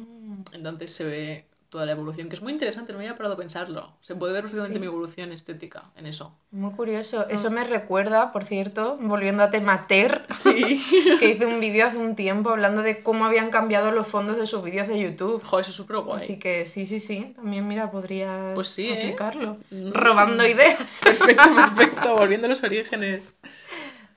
Entonces se ve toda la evolución, que es muy interesante, no me había parado a pensarlo. Se puede ver perfectamente Sí. mi evolución estética en eso. muy curioso. Eso Mm. me recuerda, por cierto, volviendo a tema Ter, Sí. que hice un vídeo hace un tiempo hablando de cómo habían cambiado los fondos de sus vídeos de YouTube. Joder, eso es súper guay. Así que sí, sí, sí. También, mira, podrías Pues sí, ¿eh? aplicarlo. Mm. Robando ideas. Perfecto, perfecto. Volviendo a los orígenes.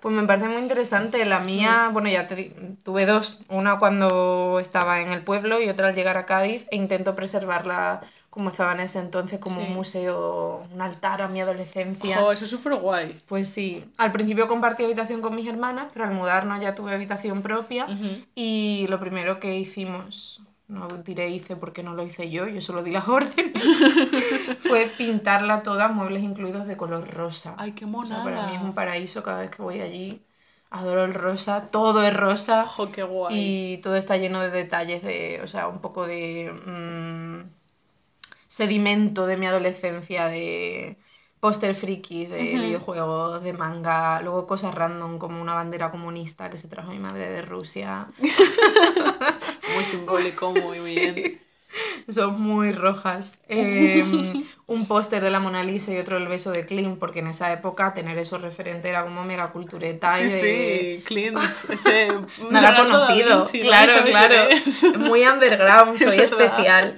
Pues me parece muy interesante. La Mm. mía, bueno, ya te tuve dos. Una cuando estaba en el pueblo y otra al llegar a Cádiz. E intento preservarla como estaba en ese entonces, como Sí. un museo, un altar a mi adolescencia. Joder, eso es súper guay. Pues sí. Al principio compartí habitación con mis hermanas, pero al mudarnos ya tuve habitación propia. Ujú. Y lo primero que hicimos, no diré hice porque no lo hice yo, yo solo di las órdenes, fue pintarla toda, muebles incluidos de color rosa. Ay, qué O sea, para mí es un monada. paraíso cada vez que voy allí. Adoro el rosa, todo es rosa. Ojo, qué guay. Y todo está lleno de detalles de, o sea, un poco de mm, sedimento de mi adolescencia, de póster friki de videojuegos, de manga, luego cosas random como una bandera comunista que se trajo mi madre de Rusia. muy simbólico, muy bien. Son muy rojas. Em, un póster de la Mona Lisa y otro el beso de Clint, porque en esa época tener eso referente era como mega cultureta. Sí, sí, Clint, ese. Nada conocido. claro, claro. Muy underground, soy especial.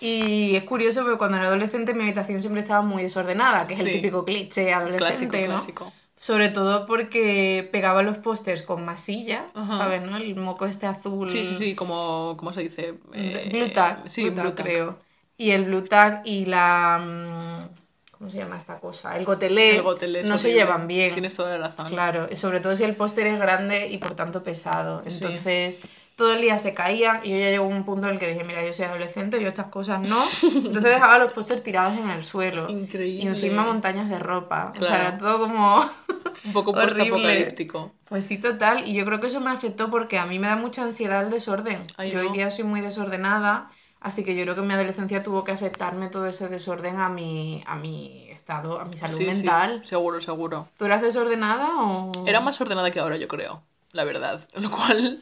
Y es curioso porque cuando era adolescente mi habitación siempre estaba muy desordenada, que es el típico cliché adolescente, clásico, Sobre todo porque pegaba los pósters con masilla, ¿sabes? ¿no? El moco este azul. Sí, sí, sí, como, ¿cómo se dice? Eh, blue tag, sí, blue creo. Y el blue tag y la... Mm, ¿Cómo se llama esta cosa? El gotelé. El gotelé no se llevan bien. Tienes toda la razón. Claro, sobre todo si el póster es grande y por tanto pesado. Entonces todo el día se caían y yo ya llegó un punto en el que dije, mira, yo soy adolescente, yo estas cosas no. Entonces dejaba los pósters tirados en el suelo. Increíble. Y encima montañas de ropa. O sea, era todo como... un poco apocalíptico. Pues sí, total. Y yo creo que eso me afectó porque a mí me da mucha ansiedad el desorden. yo hoy día soy muy desordenada, así que yo creo que en mi adolescencia tuvo que afectarme todo ese desorden a mi, a mi estado, a mi salud mental. seguro, seguro. ¿Tú eras desordenada o...? Era más ordenada que ahora, yo creo, la verdad. Lo cual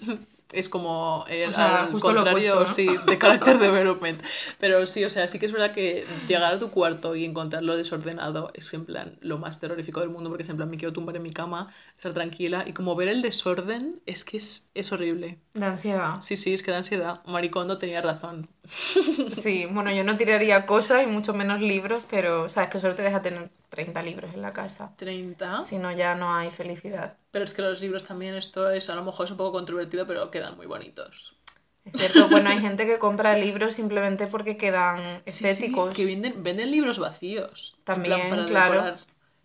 es como el, al contrario, sí, de character development. Pero sí, o sea, sí que es verdad que llegar a tu cuarto y encontrarlo desordenado es en plan lo más terrorífico del mundo porque es en plan me quiero tumbar en mi cama, estar tranquila y como ver el desorden es que es, es horrible. De ansiedad. Sí, sí, es que da ansiedad. Maricondo tenía razón. Sí, bueno, yo no tiraría cosas y mucho menos libros, pero sabes que solo te deja tener 30 libros en la casa. ¿30? Si no, ya no hay felicidad. Pero es que los libros también, esto es, a lo mejor es un poco controvertido, pero quedan muy bonitos. Es cierto, bueno, hay gente que compra libros simplemente porque quedan estéticos. que venden, venden libros vacíos. También, claro.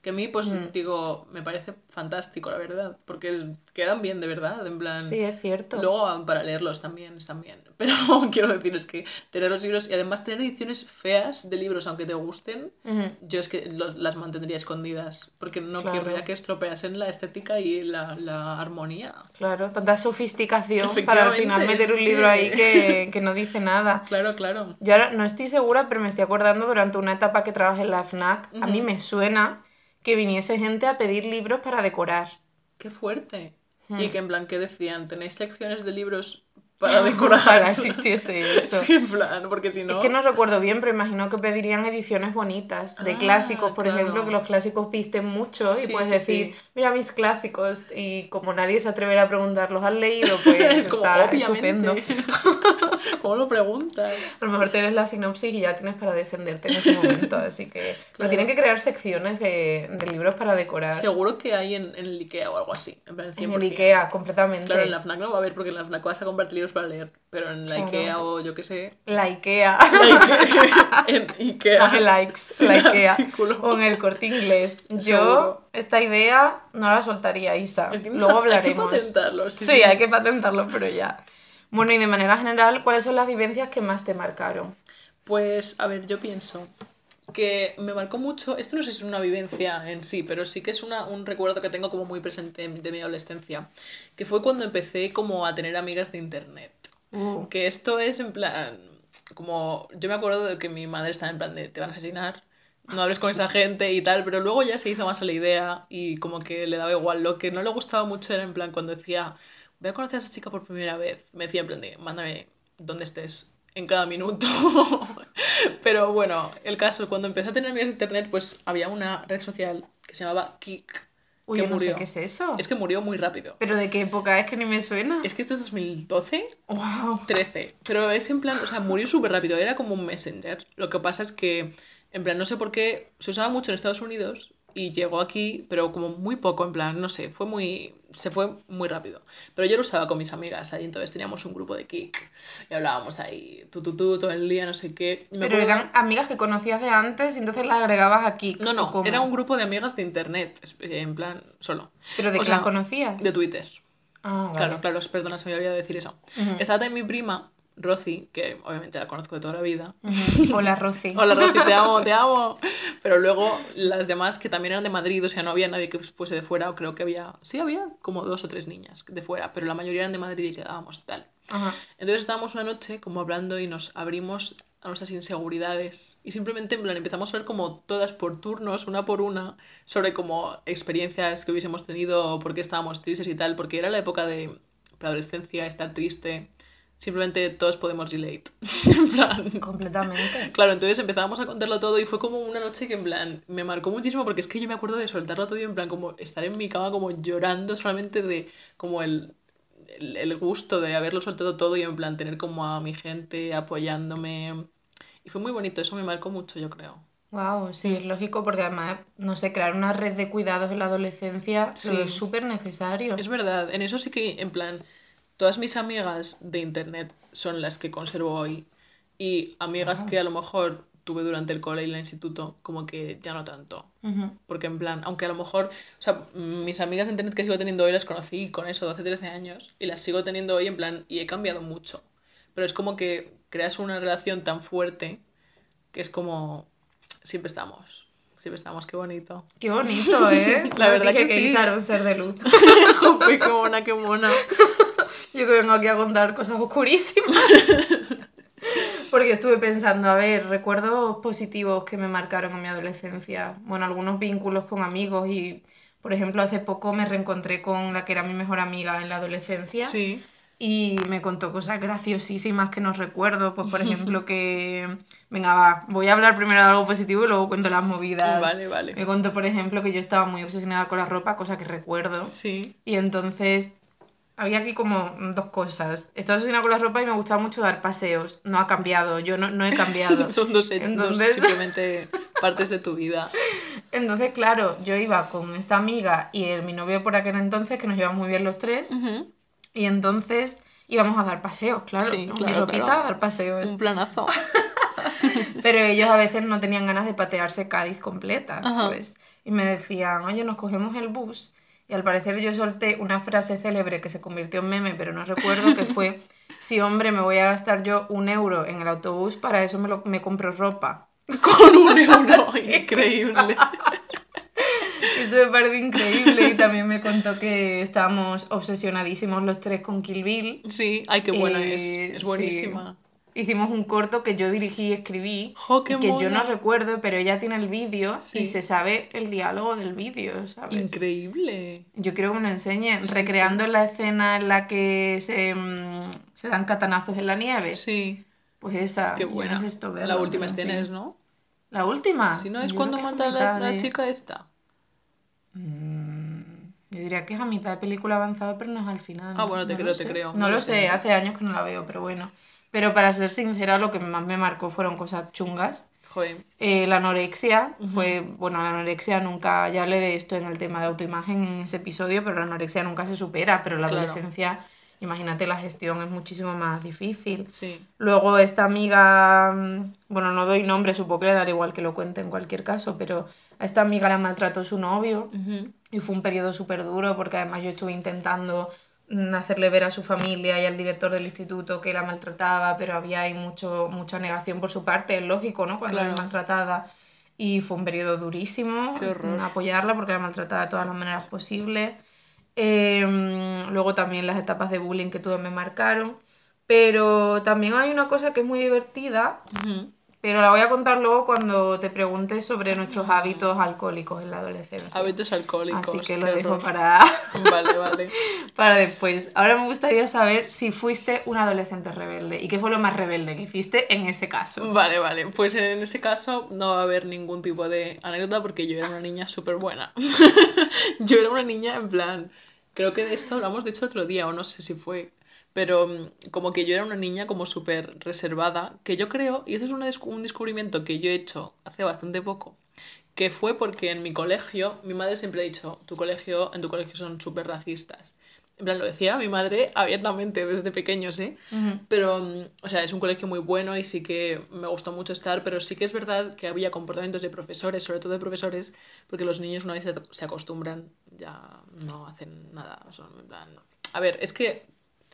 Que a mí, pues, mm. digo, me parece fantástico, la verdad, porque quedan bien, de verdad, en plan... Sí, es cierto. Luego, para leerlos también, están bien. Pero quiero decir, es que tener los libros, y además tener ediciones feas de libros, aunque te gusten, yo es que las mantendría escondidas, porque no querría que estropeasen la estética y la, la armonía. Claro, tanta sofisticación para al final meter un libro ahí que, que no dice nada. Claro, claro. Yo ahora no estoy segura, pero me estoy acordando durante una etapa que trabajé en la FNAC, a mí me suena que viniese gente a pedir libros para decorar. Qué fuerte. Hmm. Y que en plan, ¿qué decían? ¿Tenéis secciones de libros para decorar. Ojalá existiese eso. en plan, porque si no... Es que no recuerdo bien, pero imagino que pedirían ediciones bonitas, de ah, clásicos, por ejemplo, que los clásicos visten mucho y puedes decir, mira mis clásicos, y como nadie se atreverá a preguntarlos, ¿has leído? Pues es como, está estupendo. ¿Cómo lo preguntas? A lo mejor tienes la sinopsis y ya tienes para defenderte en ese momento, así que... Pero tienen que crear secciones de, de, libros para decorar. Seguro que hay en, en el Ikea o algo así, en, en el Ikea, completamente. Claro, en la FNAC no va a haber porque en la FNAC vas a comprar libros para leer, pero en la Ikea o yo qué sé. La Ikea. en Ikea. Pone likes, la Ikea. O en el corte inglés. Yo, esta idea no la soltaría, Isa. Luego hablaremos. Hay que patentarlo, sí, sí, hay que patentarlo, pero ya. Bueno, y de manera general, ¿cuáles son las vivencias que más te marcaron? Pues, a ver, yo pienso que me marcó mucho, esto no sé si es una vivencia en sí, pero sí que es una, un recuerdo que tengo como muy presente de mi adolescencia, que fue cuando empecé como a tener amigas de internet. Uh. Que esto es en plan, como yo me acuerdo de que mi madre estaba en plan de te van a asesinar, no hables con esa gente y tal, pero luego ya se hizo más a la idea y como que le daba igual. Lo que no le gustaba mucho era en plan cuando decía, voy a conocer a esa chica por primera vez, me decía en plan de, mándame donde estés en cada minuto. Pero bueno, el caso, cuando empecé a tener de internet, pues había una red social que se llamaba Kik. Uy, que murió. qué es eso. Es que murió muy rápido. ¿Pero de qué época es que ni me suena? Es que esto es 2012, wow. 13. Pero es en plan, o sea, murió súper rápido, era como un messenger. Lo que pasa es que, en plan, no sé por qué, se usaba mucho en Estados Unidos y llegó aquí, pero como muy poco, en plan, no sé, fue muy se fue muy rápido. Pero yo lo usaba con mis amigas, ahí entonces teníamos un grupo de kick y hablábamos ahí, tú, tú, tú, todo el día, no sé qué. Pero eran amigas que conocías de antes y entonces las agregabas aquí. No, no, era un grupo de amigas de internet, en plan, solo. ¿Pero de qué las conocías? De Twitter. Ah, vale. Claro, claro, perdona, se me olvidado decir eso. Estaba también mi prima, Rosy, que obviamente la conozco de toda la vida. Hola Rosy. Hola Rosy, te amo, te amo. Pero luego las demás que también eran de Madrid, o sea, no había nadie que fuese de fuera, o creo que había, sí había como dos o tres niñas de fuera, pero la mayoría eran de Madrid y quedábamos tal. Entonces estábamos una noche como hablando y nos abrimos a nuestras inseguridades. Y simplemente, en plan, empezamos a ver como todas por turnos, una por una, sobre como experiencias que hubiésemos tenido, por qué estábamos tristes y tal, porque era la época de adolescencia, estar triste. Simplemente todos podemos relate. en plan. Completamente. Claro, entonces empezábamos a contarlo todo y fue como una noche que en plan me marcó muchísimo porque es que yo me acuerdo de soltarlo todo y en plan como estar en mi cama como llorando solamente de como el, el, el gusto de haberlo soltado todo y en plan tener como a mi gente apoyándome. Y fue muy bonito, eso me marcó mucho, yo creo. Wow, sí, es lógico porque además, no sé, crear una red de cuidados en la adolescencia Sí. es súper necesario. Es verdad, en eso sí que, en plan, todas mis amigas de internet son las que conservo hoy. Y amigas que a lo mejor tuve durante el cole y el instituto, como que ya no tanto. Ujú. Porque en plan, aunque a lo mejor, o sea, mis amigas de internet que sigo teniendo hoy las conocí con eso, 12, 13 años, y las sigo teniendo hoy en plan, y he cambiado mucho. Pero es como que creas una relación tan fuerte que es como, siempre estamos, siempre estamos, qué bonito. Qué bonito, ¿eh? La verdad que sí. Isa era un ser de luz. Jope, qué mona, qué mona. Yo que vengo aquí a contar cosas oscurísimas. Porque estuve pensando, a ver, recuerdos positivos que me marcaron en mi adolescencia. Bueno, algunos vínculos con amigos y, por ejemplo, hace poco me reencontré con la que era mi mejor amiga en la adolescencia. Sí, Y me contó cosas graciosísimas que no recuerdo. Pues, por ejemplo, que. Venga, va, voy a hablar primero de algo positivo y luego cuento las movidas. vale, vale. Me contó, por ejemplo, que yo estaba muy obsesionada con la ropa, cosa que recuerdo. Sí, Y entonces había aquí como dos cosas. Estaba obsesionada con la ropa y me gustaba mucho dar paseos. No ha cambiado, yo no, no he cambiado. son dos, dos Entonces- simplemente partes de tu vida. Entonces, claro, yo iba con esta amiga y el- mi novio por aquel entonces, que nos llevamos muy bien los tres. Y entonces íbamos a dar paseos, claro. Sí, ¿no? claro, Mi ropita claro. a dar paseos. Un planazo. Pero ellos a veces no tenían ganas de patearse Cádiz completa, Ajá. ¿sabes? Y me decían, oye, nos cogemos el bus. Y al parecer yo solté una frase célebre que se convirtió en meme, pero no recuerdo, que fue, sí, hombre, me voy a gastar yo un euro en el autobús, para eso me, lo, me compro ropa. Con un euro. Increíble. Eso me parece increíble y también me contó que estábamos obsesionadísimos los tres con Kill Bill. Sí, ay, qué buena Eh, es. Es buenísima. Hicimos un corto que yo dirigí y escribí, Jo, que yo no recuerdo, pero ella tiene el vídeo Sí. y se sabe el diálogo del vídeo, ¿sabes? Increíble. Yo quiero que me lo enseñe, Sí, recreando la escena en la que se, mm, se dan catanazos en la nieve. Sí, Pues esa, qué buena. necesito verlo, La última escena es, ¿no? ¿La última? Si no, es Yo cuando mata la, mitad la de- chica esta. Mm, Yo diría que es a mitad de película avanzada, pero no es al final. Ah, bueno, te No creo, te sé. creo, No, no lo lo sé, sé. hace años que no la veo, pero bueno. Pero para ser sincera, lo que más me marcó fueron cosas chungas. Joder. Eh, la anorexia fue, bueno, la anorexia nunca, ya hablé de esto en el tema de autoimagen en ese episodio, pero la anorexia nunca se supera, pero la Claro. adolescencia, imagínate, la gestión es muchísimo más difícil. Sí. Luego esta amiga, mm, bueno, no doy nombre, supongo que le dará igual que lo cuente en cualquier caso, pero a esta amiga la maltrató su novio Ujú. y fue un periodo súper duro porque además yo estuve intentando hacerle ver a su familia y al director del instituto que la maltrataba, pero había ahí mucho, mucha negación por su parte, es lógico, ¿no? Cuando Claro. es maltratada. Y fue un periodo durísimo mm, apoyarla porque la maltrataba de todas las maneras posibles. Eh, mm, luego también las etapas de bullying que tuve me marcaron. Pero también hay una cosa que es muy divertida. Pero la voy a contar luego cuando te pregunte sobre nuestros hábitos alcohólicos en la adolescencia. Hábitos alcohólicos. Así que lo dejo horror. para, Vale, vale. para después. Ahora me gustaría saber si fuiste un adolescente rebelde y qué fue lo más rebelde que hiciste en ese caso. Vale, vale. Pues en ese caso no va a haber ningún tipo de anécdota porque yo era una niña súper buena. yo era una niña en plan... Creo que de esto hablamos de hecho otro día o no sé si fue. Pero mm, como que yo era una niña como súper reservada, que yo creo, y eso es descu- un descubrimiento que yo he hecho hace bastante poco, que fue porque en mi colegio, mi madre siempre ha dicho, tu colegio, en tu colegio son súper racistas. En plan, lo decía mi madre abiertamente desde pequeños, ¿eh? Ujú. Pero, mm, o sea, es un colegio muy bueno y sí que me gustó mucho estar, pero sí que es verdad que había comportamientos de profesores, sobre todo de profesores, porque los niños una vez se- acostumbran, ya no hacen nada. son en plan... A ver, es que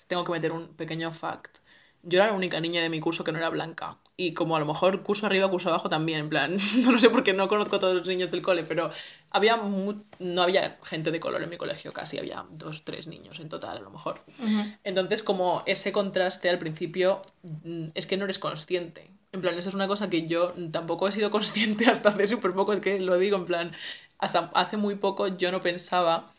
tengo que meter un pequeño fact. Yo era la única niña de mi curso que no era blanca. Y como a lo mejor curso arriba, curso abajo también, en plan, no sé por qué no conozco a todos los niños del cole, pero había mu- no había gente de color en mi colegio casi, había dos, tres niños en total a lo mejor. Ujú. Entonces, como ese contraste al principio, mm, es que no eres consciente. En plan, eso es una cosa que yo tampoco he sido consciente hasta hace súper poco, es que lo digo, en plan, hasta hace muy poco yo no pensaba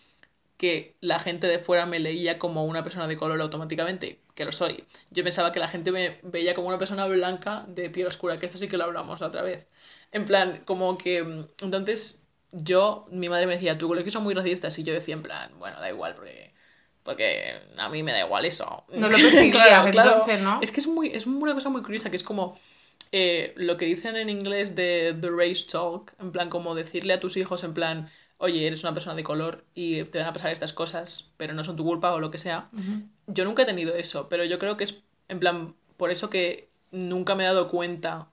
que la gente de fuera me leía como una persona de color automáticamente, que lo soy. Yo pensaba que la gente me veía como una persona blanca de piel oscura, que esto sí que lo hablamos otra vez. En plan, como que... mm, Entonces, yo, mi madre me decía, tu colegio son muy racistas, y yo decía en plan, bueno, da igual, porque... Porque a mí me da igual eso. No lo percibías, entonces, ¿no? Es que es, muy, es una cosa muy curiosa, que es como eh, lo que dicen en inglés de the race talk, en plan como decirle a tus hijos en plan, oye, eres una persona de color y te van a pasar estas cosas, pero no son tu culpa o lo que sea. Yo nunca he tenido eso, pero yo creo que es en plan por eso que nunca me he dado cuenta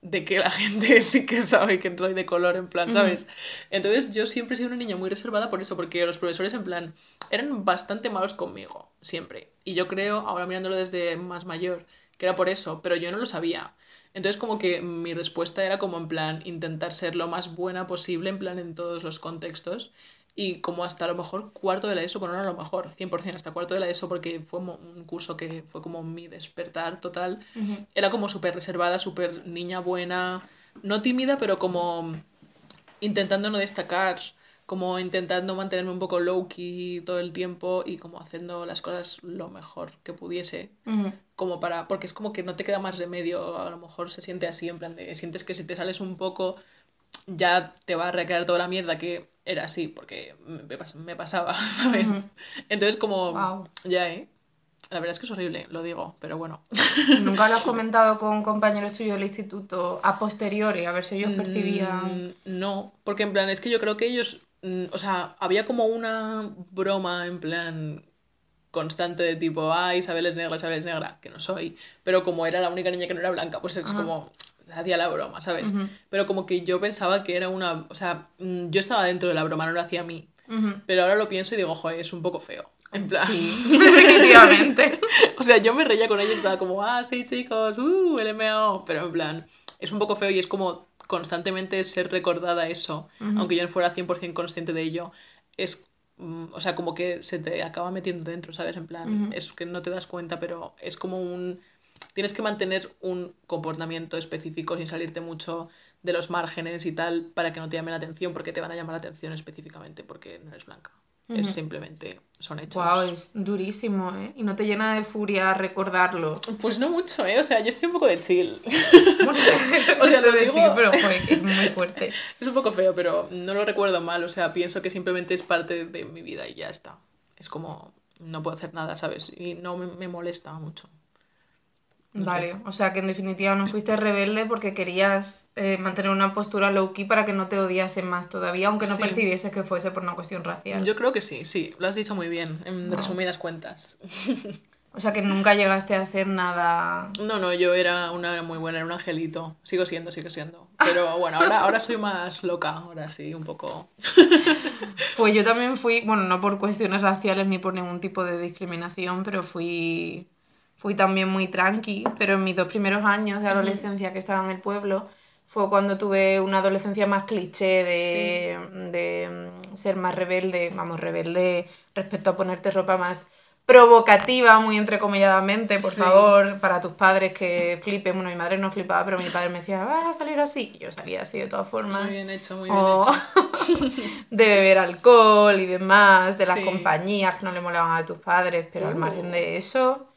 de que la gente sí que sabe que soy de color, en plan, ¿sabes? Entonces yo siempre he sido una niña muy reservada por eso, porque los profesores en plan eran bastante malos conmigo, siempre. Y yo creo, ahora mirándolo desde más mayor, que era por eso, pero yo no lo sabía. Entonces como que mi respuesta era como en plan intentar ser lo más buena posible, en plan en todos los contextos. Y como hasta a lo mejor cuarto de la ESO, bueno, no a lo mejor, 100% hasta cuarto de la ESO, porque fue un curso que fue como mi despertar total. Era como súper reservada, súper niña buena, no tímida, pero como intentando no destacar, como intentando mantenerme un poco low-key todo el tiempo y como haciendo las cosas lo mejor que pudiese. Como para, porque es como que no te queda más remedio, a lo mejor se siente así, en plan de, sientes que si te sales un poco ya te va a recaer toda la mierda que era así, porque me, pas- me pasaba, ¿sabes? Entonces como, Guau. ya, ¿eh? La verdad es que es horrible, lo digo, pero bueno. ¿Nunca lo has comentado con compañeros tuyos del instituto a posteriori, a ver si ellos percibían... Mm, No, porque en plan, es que yo creo que ellos, mm, o sea, había como una broma en plan constante de tipo, ay, Isabel es negra, Isabel es negra, que no soy, pero como era la única niña que no era blanca, pues es como, se hacía la broma, ¿sabes? Pero como que yo pensaba que era una, o sea, mm, yo estaba dentro de la broma, no lo hacía a mí, pero ahora lo pienso y digo, joder, es un poco feo. En plan, Sí, definitivamente. o sea, yo me reía con ellos, estaba como, ah, sí, chicos, uh, LMAO. Pero en plan, es un poco feo y es como constantemente ser recordada eso, aunque yo no fuera 100% consciente de ello, es, o sea, como que se te acaba metiendo dentro, ¿sabes? En plan, es que no te das cuenta, pero es como un... Tienes que mantener un comportamiento específico sin salirte mucho de los márgenes y tal para que no te llamen la atención, porque te van a llamar la atención específicamente porque no eres blanca. Es simplemente, son hechos. Wow, es durísimo, ¿eh? Y no te llena de furia recordarlo. Pues no mucho, ¿eh? O sea, yo estoy un poco de chill. o sea, lo de digo- chico, pero es muy fuerte. Es un poco feo, pero no lo recuerdo mal. O sea, pienso que simplemente es parte de mi vida y ya está. Es como, no puedo hacer nada, ¿sabes? Y no me, me molesta mucho. Vale, o sea que en definitiva no fuiste rebelde porque querías eh, mantener una postura low-key para que no te odiasen más todavía, aunque no Sí. percibieses que fuese por una cuestión racial. Yo creo que sí, sí, lo has dicho muy bien, en resumidas cuentas. O sea que nunca llegaste a hacer nada... No, no, yo era una muy buena, era un angelito. Sigo siendo, sigo siendo. Pero bueno, ahora, ahora soy más loca, ahora sí, un poco. Pues yo también fui, bueno, no por cuestiones raciales ni por ningún tipo de discriminación, pero fui, fui también muy tranqui. Pero en mis dos primeros años de adolescencia que estaba en el pueblo, fue cuando tuve una adolescencia más cliché de, de mm, ser más rebelde, vamos, rebelde respecto a ponerte ropa más provocativa, muy entrecomilladamente, por Sí. favor, para tus padres que flipen. Bueno, mi madre no flipaba, pero mi padre me decía, vas a salir así. Y yo salía así de todas formas. Muy bien hecho, muy bien O hecho. de beber alcohol y demás, de las Sí. compañías que no le molaban a tus padres, pero al Uh. margen de eso.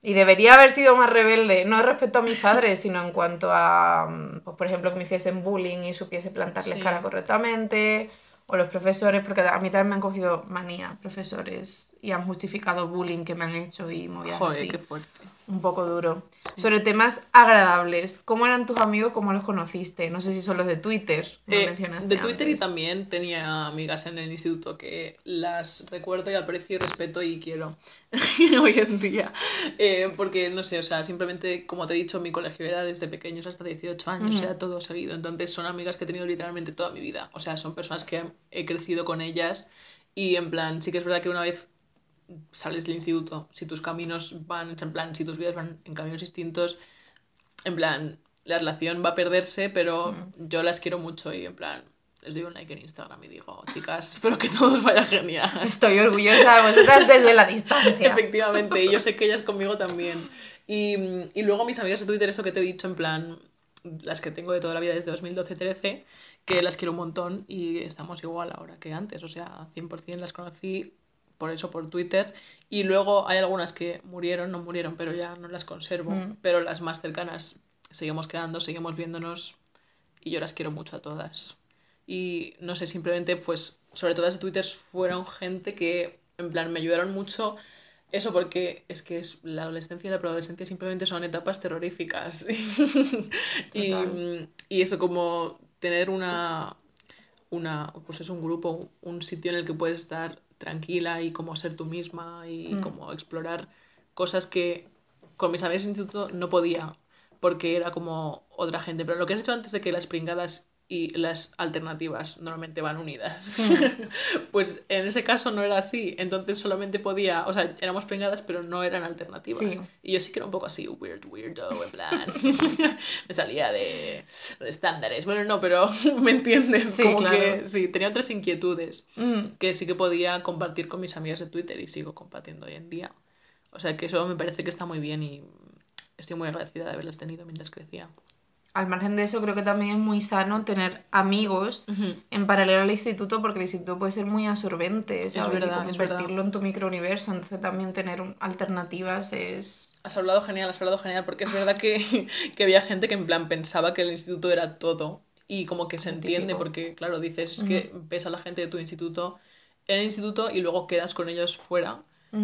Y debería haber sido más rebelde, no respecto a mis padres, sino en cuanto a, mm, pues, por ejemplo, que me hiciesen bullying y supiese plantarles Sí. cara correctamente, o los profesores, porque a mí también me han cogido manía profesores y han justificado bullying que me han hecho y movidas Joder, así qué fuerte. Un poco duro. Sobre temas agradables. ¿Cómo eran tus amigos? ¿Cómo los conociste? No sé si son los de Twitter. no Eh, mencionaste de Twitter y antes. también tenía amigas en el instituto que las recuerdo y aprecio y respeto y quiero hoy en día. Eh, porque, no sé, o sea, simplemente, como te he dicho, mi colegio era desde pequeños hasta 18 años, Ujú. era todo seguido. Entonces son amigas que he tenido literalmente toda mi vida. O sea, son personas que he crecido con ellas y en plan, sí que es verdad que una vez sales del instituto, si tus caminos van, en plan, si tus vidas van en caminos distintos, en plan, la relación va a perderse, pero yo las quiero mucho y en plan, les doy un like en Instagram y digo, chicas, espero que todos vaya genial. Estoy orgullosa de vosotras desde la distancia. Efectivamente, y yo sé que ellas conmigo también. Y, y luego mis amigas de Twitter, eso que te he dicho, en plan, las que tengo de toda la vida desde 2012-13, que las quiero un montón y estamos igual ahora que antes, o sea, 100% las conocí por eso, por Twitter. Y luego hay algunas que murieron, no murieron, pero ya no las conservo. Mm. Pero las más cercanas seguimos quedando, seguimos viéndonos y yo las quiero mucho a todas. Y no sé, simplemente, pues, sobre todo las de Twitter fueron gente que, en plan, me ayudaron mucho. Eso porque es que es la adolescencia y la preadolescencia simplemente son etapas terroríficas. y, y eso como tener una, una, pues es un grupo, un sitio en el que puedes estar tranquila y como ser tú misma y Mm. como explorar cosas que con mis amigas de instituto no podía porque era como otra gente. Pero lo que has dicho antes de que las pringadas y las alternativas normalmente van unidas, pues en ese caso no era así. Entonces solamente podía, o sea, éramos pringadas pero no eran alternativas. Sí. Y yo sí que era un poco así, weird, weirdo, en plan. me salía de, de estándares. Bueno, no, pero me entiendes. Sí, como claro. que sí, tenía otras inquietudes Mm, que sí que podía compartir con mis amigas de Twitter y sigo compartiendo hoy en día. O sea que eso me parece que está muy bien y estoy muy agradecida de haberlas tenido mientras crecía. Al margen de eso, creo que también es muy sano tener amigos en paralelo al instituto, porque el instituto puede ser muy absorbente, ¿sabes? Y verdad, es verdad. convertirlo en tu microuniverso. Entonces también tener un- alternativas es... Has hablado genial, has hablado genial, porque es verdad que, que había gente que en plan pensaba que el instituto era todo y como que se entiende, Típico. porque claro, dices, es que ves a la gente de tu instituto en el instituto y luego quedas con ellos fuera.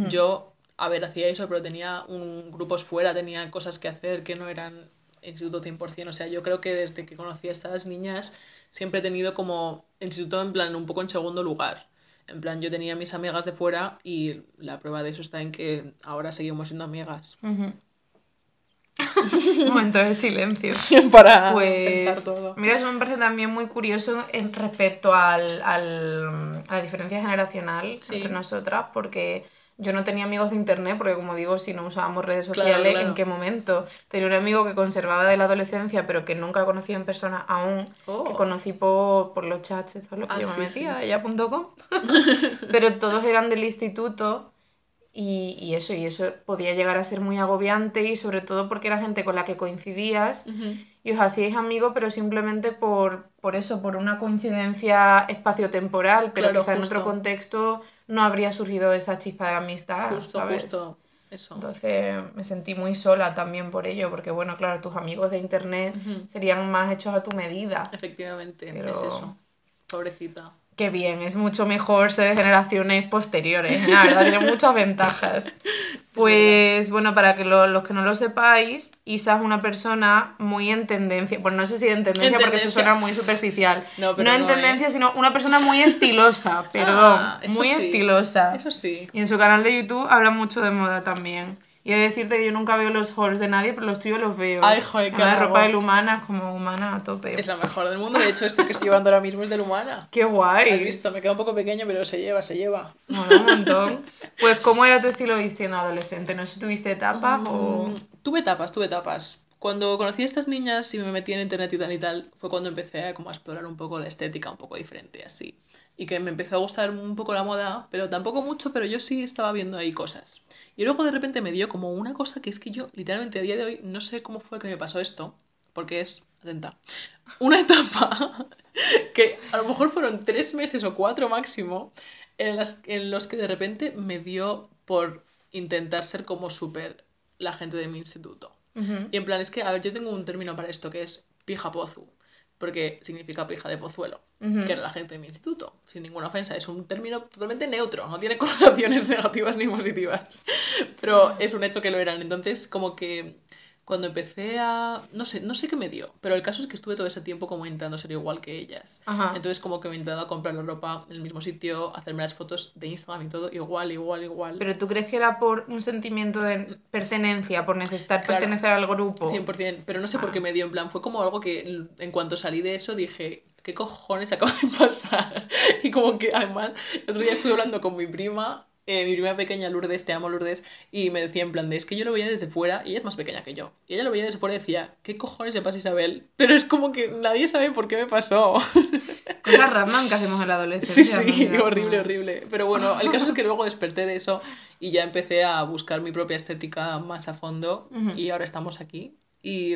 Yo, a ver, hacía eso, pero tenía un, grupos fuera, tenía cosas que hacer que no eran instituto 100%. O sea, yo creo que desde que conocí a estas niñas siempre he tenido como instituto en plan un poco en segundo lugar. En plan, yo tenía mis amigas de fuera y la prueba de eso está en que ahora seguimos siendo amigas. Un momento de silencio. Para Pues, pensar todo. mira, eso me parece también muy curioso en respecto al, al- a la diferencia generacional Sí. entre nosotras, porque yo no tenía amigos de internet, porque como digo, si no usábamos redes Claro, sociales, claro. ¿en qué momento? Tenía un amigo que conservaba de la adolescencia, pero que nunca conocí en persona aún, Oh. que conocí por, por los chats, esto es lo que Ah, yo me sí, metía, ella.com, pero todos eran del instituto. Y, y eso, y eso podía llegar a ser muy agobiante y sobre todo porque era gente con la que coincidías y os hacíais amigos, pero simplemente por, por eso, por una coincidencia espaciotemporal, pero Claro, quizá en otro contexto no habría surgido esa chispa de amistad, Justo, ¿sabes? justo. Eso. Entonces me sentí muy sola también por ello, porque bueno, claro, tus amigos de internet serían más hechos a tu medida. Efectivamente, Pero- es eso. Pobrecita. Qué bien, es mucho mejor ser de generaciones posteriores, la verdad, tiene muchas ventajas. Pues bueno, para que lo- los que no lo sepáis, Isa es una persona muy en tendencia, bueno, no sé si en tendencia En porque eso suena muy superficial, No, pero en no, ¿eh? tendencia, sino una persona muy estilosa, perdón, Ah, eso muy sí. estilosa. Eso sí. Y en su canal de YouTube habla mucho de moda también. Y he de decirte que yo nunca veo los hauls de nadie, pero los tuyos los veo. Ay, joder, qué La ropa del humana como humana a tope. Es la mejor del mundo. De hecho, esto que estoy llevando ahora mismo es del humana. Qué guay. Has visto, me queda un poco pequeño, pero se lleva, se lleva. Bueno, un montón. Pues, ¿cómo era tu estilo vistiendo adolescente? No sé si tuviste etapas o... Mm, Tuve etapas, tuve etapas. Cuando conocí a estas niñas y me metí en internet y tal y tal, fue cuando empecé a, como a explorar un poco la estética, un poco diferente, así. Y que me empezó a gustar un poco la moda, pero tampoco mucho, pero yo sí estaba viendo ahí cosas. Y luego de repente me dio como una cosa que es que yo, literalmente a día de hoy, no sé cómo fue que me pasó esto, porque es, atenta, una etapa que a lo mejor fueron tres meses o cuatro máximo, en, las, en los que de repente me dio por intentar ser como súper la gente de mi instituto. Y en plan, es que, a ver, yo tengo un término para esto que es pija pozu, porque significa pija de pozuelo, que era la gente de mi instituto, sin ninguna ofensa. Es un término totalmente neutro, no tiene connotaciones negativas ni positivas, pero es un hecho que lo eran. Entonces, como que cuando empecé a... No sé, no sé qué me dio, pero el caso es que estuve todo ese tiempo como intentando ser igual que ellas. Ajá. Entonces como que me intentaba comprar la ropa en el mismo sitio, hacerme las fotos de Instagram y todo igual, igual, igual. ¿Pero tú crees que era por un sentimiento de pertenencia, por necesitar Claro. pertenecer al grupo? 100%, pero no sé por Ah. qué me dio, en plan, fue como algo que en cuanto salí de eso dije, ¿qué cojones acaba de pasar? Y como que además, el otro día estuve hablando con mi prima eh, mi prima pequeña Lourdes, te amo Lourdes, y me decía en plan de, es que yo lo veía desde fuera y ella es más pequeña que yo. Y ella lo veía desde fuera y decía, ¿qué cojones le pasa a Isabel? Pero es como que nadie sabe por qué me pasó. Cosas random que hacemos en la adolescencia. Sí, sí, ¿no? horrible, horrible. Pero bueno, el caso es que luego desperté de eso y ya empecé a buscar mi propia estética más a fondo y ahora estamos aquí. Y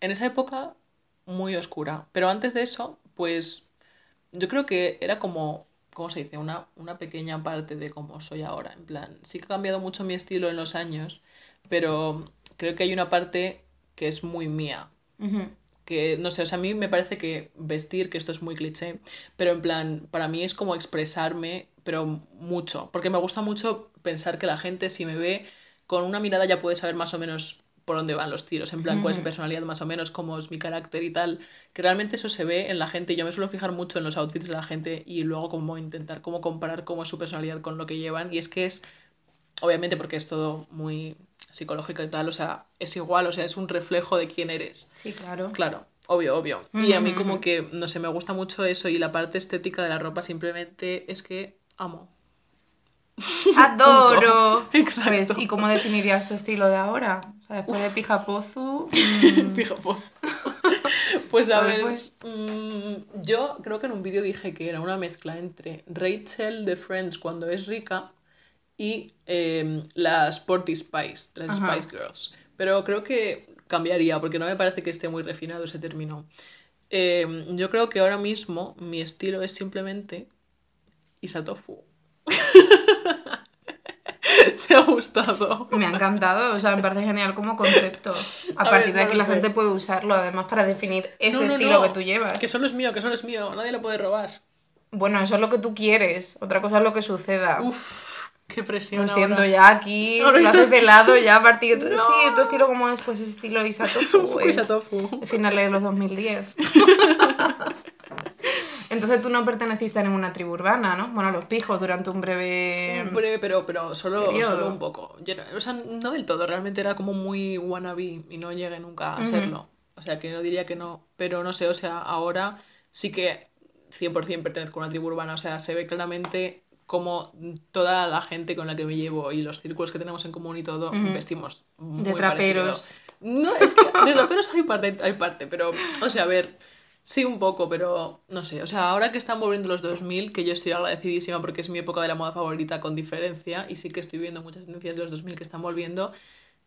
en esa época, muy oscura. Pero antes de eso, pues yo creo que era como, ¿cómo se dice? Una, una pequeña parte de cómo soy ahora. En plan, sí que ha cambiado mucho mi estilo en los años, pero creo que hay una parte que es muy mía. Que, no sé, o sea, a mí me parece que vestir, que esto es muy cliché, pero en plan, para mí es como expresarme, pero mucho, porque me gusta mucho pensar que la gente si me ve con una mirada ya puede saber más o menos por dónde van los tiros, en plan, cuál es mi personalidad más o menos, cómo es mi carácter y tal, que realmente eso se ve en la gente yo me suelo fijar mucho en los outfits de la gente y luego como intentar cómo comparar cómo es su personalidad con lo que llevan y es que es, obviamente porque es todo muy psicológico y tal, o sea, es igual, o sea, es un reflejo de quién eres. Sí, claro. Claro, obvio, obvio. Y a mí como que, no sé, me gusta mucho eso y la parte estética de la ropa simplemente es que amo. ¡Adoro! Exacto. Pues, ¿Y cómo definirías su estilo de ahora? O sea, después de Pijapozu... mm, Fijo, pues. A ¿Cuál ver, mm, yo creo que en un vídeo dije que era una mezcla entre Rachel de Friends cuando es rica y eh, las Sporty Spice, las Ajá. Spice Girls. Pero creo que cambiaría porque no me parece que esté muy refinado ese término. Eh, yo creo que ahora mismo mi estilo es simplemente Isatofu. ¿Te ha gustado? Me ha encantado, o sea, me parece genial como concepto. A, A partir ver, de aquí la sé. gente puede usarlo, además, para definir ese No, no, estilo que tú llevas. Que solo es mío, que solo es mío, nadie lo puede robar. Bueno, eso es lo que tú quieres, otra cosa es lo que suceda. Uf, qué presión. Lo siento, ahora. ya aquí Ahora lo has está- revelado ya a partir de... Sí, tu estilo como es, pues estilo Isatofu. Es Isatofu. finales de los 2010. Entonces tú no perteneciste a ninguna tribu urbana, ¿no? Bueno, los pijos durante un breve... Un breve, pero, pero solo, periodo. solo un poco. Yo o sea, no del todo, realmente era como muy wannabe y no llegué nunca a serlo. O sea, que no diría que no. Pero no sé, o sea, ahora sí que 100% pertenezco a una tribu urbana. O sea, se ve claramente como toda la gente con la que me llevo y los círculos que tenemos en común y todo, vestimos muy De traperos. parecido. No, es que de traperos hay parte, hay parte, pero, o sea, a ver, sí un poco, pero no sé, o sea, ahora que están volviendo los 2000, que yo estoy agradecidísima porque es mi época de la moda favorita con diferencia, y sí que estoy viendo muchas tendencias de los 2000 que están volviendo,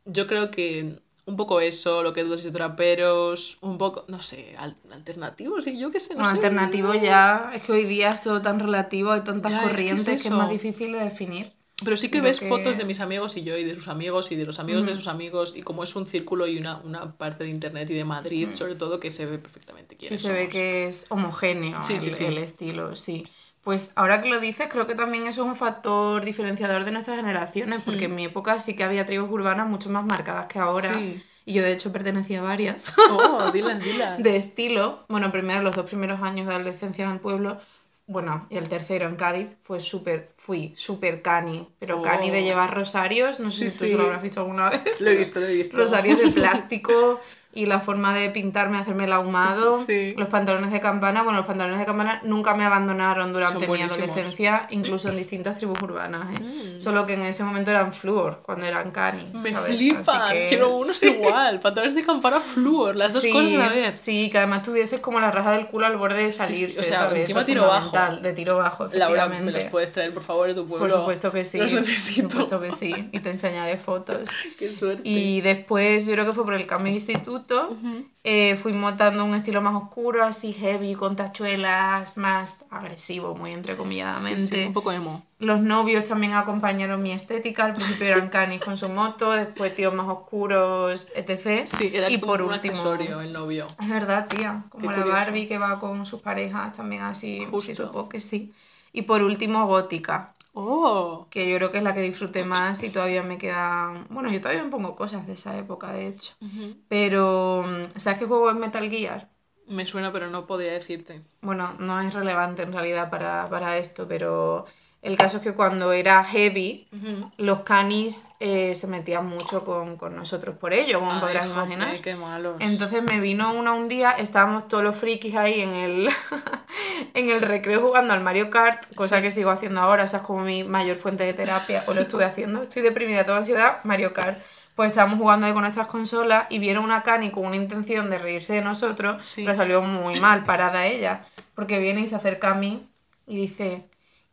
yo creo que un poco eso, lo que dudas y traperos, un poco, no sé, al- alternativos y yo qué sé, no Un sé. alternativo ya, es que hoy día es todo tan relativo, hay tantas Ya, es que es corrientes que es, más difícil de definir. Pero sí que ves que- fotos de mis amigos y yo y de sus amigos y de los amigos de sus amigos y como es un círculo y una, una parte de internet y de Madrid sobre todo que se ve perfectamente Sí quiénes se ve somos. que es homogéneo Sí, sí, el, sí. el estilo, sí. Pues ahora que lo dices, creo que también eso es un factor diferenciador de nuestras generaciones, porque en mi época sí que había tribus urbanas mucho más marcadas que ahora. Sí. Y yo de hecho pertenecía a varias. Oh, dilas, dilas. de estilo. Bueno, primero los dos primeros años de adolescencia en el pueblo, bueno, y el tercero en Cádiz, fue súper, fui súper cani, pero Oh. cani de llevar rosarios, no sé Sí, si tú sí. lo habrás visto alguna vez. Lo he visto, lo he visto. Rosarios de plástico y la forma de pintarme, hacerme el ahumado, Sí. los pantalones de campana, bueno, los pantalones de campana nunca me abandonaron durante mi adolescencia, incluso en distintas tribus urbanas, ¿eh? Mm. solo que en ese momento eran flúor, cuando eran cani. Me ¿sabes? flipan, que- quiero unos sí. igual. Pantalones de campana flúor, las dos Sí, cosas a la vez. Sí, que además tuvieses como la raja del culo al borde de salirse, o sea, ¿sabes? Eso es tiro bajo. De tiro bajo, Laura, ¿me los puedes traer por favor de tu pueblo? Por supuesto que sí. Los necesito. Por supuesto que sí. Y te enseñaré fotos. Qué suerte. Y después, yo creo que fue por el cambio de instituto, eh, fui montando un estilo más oscuro, así heavy, con tachuelas, más agresivo, muy entrecomilladamente. sí, un poco emo. Los novios también acompañaron mi estética. Al principio eran canis con su moto, después tíos más oscuros, etc. Sí, era y como por un último. accesorio el novio. Es verdad, tía. Como Qué la curioso. Barbie que va con sus parejas también así. Sí, Justo. supongo que sí. Y por último, gótica. Oh, Que yo creo que es la que disfruté más y todavía me quedan. Bueno, yo todavía me pongo cosas de esa época, de hecho. Pero. mm, ¿Sabes qué juego es Metal Gear? me suena pero no podría decirte. Bueno, no es relevante en realidad para, para esto, pero El caso es que cuando era heavy, los canis eh, se metían mucho con, con, nosotros por ello, como Ay, podrás jope, imaginar. qué malos. Entonces me vino una un día, estábamos todos los frikis ahí en el, en el recreo jugando al Mario Kart, cosa Sí. que sigo haciendo ahora, esa es como mi mayor fuente de terapia, o lo estuve haciendo, estoy deprimida, toda ansiedad, Mario Kart. Pues estábamos jugando ahí con nuestras consolas y vieron una Cani con una intención de reírse de nosotros, Sí. pero salió muy mal parada ella, porque viene y se acerca a mí y dice,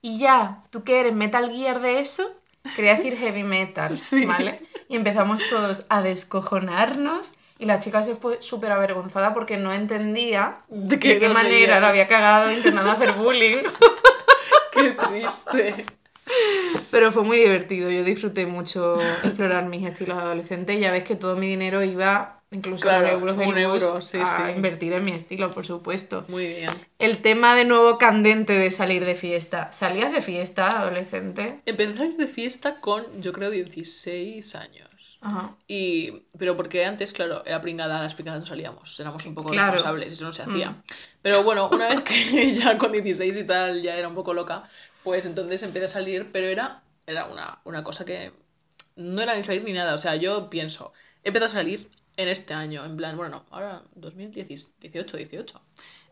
¿y ya? ¿Tú qué eres? ¿Metal Gear de eso? Quería decir heavy metal, Sí. ¿vale? Y empezamos todos a descojonarnos y la chica se fue súper avergonzada porque no entendía ¿De de qué manera lo había cagado intentando hacer bullying. Qué triste. Pero fue muy divertido, yo disfruté mucho explorar mis estilos de adolescente y ya ves que todo mi dinero iba, incluso Claro, euros sí, a sí. invertir en mi estilo, por supuesto. Muy bien. El tema de nuevo candente de salir de fiesta. ¿Salías de fiesta adolescente? Empecé a salir de fiesta con, yo creo, 16 años. Ajá. Y, pero porque antes, claro, era pringada, las pringadas no salíamos, éramos un poco Claro. responsables, eso no se hacía. Mm. Pero bueno, una vez que ya con 16 y tal ya era un poco loca, pues entonces empecé a salir, pero era, era una, una cosa que no era ni salir ni nada. O sea, yo pienso, empecé a salir en este año, en plan, bueno, no, ahora 2018, 18.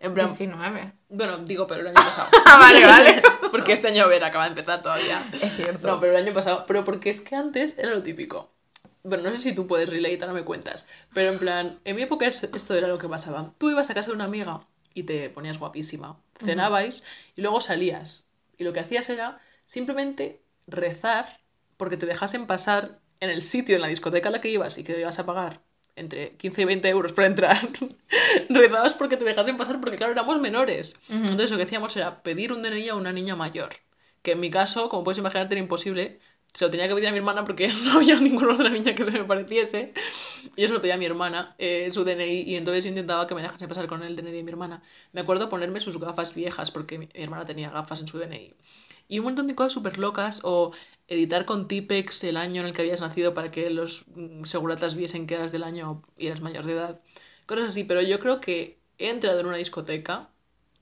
En plan, 19. bueno, digo, pero el año pasado. Ah, vale, vale. porque este año, a ver, acaba de empezar todavía. Es cierto. No, pero el año pasado, pero porque es que antes era lo típico. Bueno, no sé si tú puedes relate, ahora me cuentas. Pero en plan, en mi época es- esto era lo que pasaba. Tú ibas a casa de una amiga y te ponías guapísima. Cenabais y luego salías. Y lo que hacías era simplemente rezar porque te dejasen pasar en el sitio, en la discoteca a la que ibas y que ibas a pagar entre 15 y 20 euros para entrar. Rezabas porque te dejasen pasar porque, claro, éramos menores. Entonces lo que hacíamos era pedir un DNI a una niña mayor. Que en mi caso, como puedes imaginarte, era imposible. Se lo tenía que pedir a mi hermana porque no había ninguna otra niña que se me pareciese. Y yo se lo pedía a mi hermana, eh, su DNI, y entonces intentaba que me dejase pasar con el DNI de mi hermana. Me acuerdo ponerme sus gafas viejas porque mi, mi hermana tenía gafas en su DNI. Y un montón de cosas súper locas, o editar con Tipex el año en el que habías nacido para que los mm, seguratas viesen que eras del año y eras mayor de edad. Cosas así, pero yo creo que he entrado en una discoteca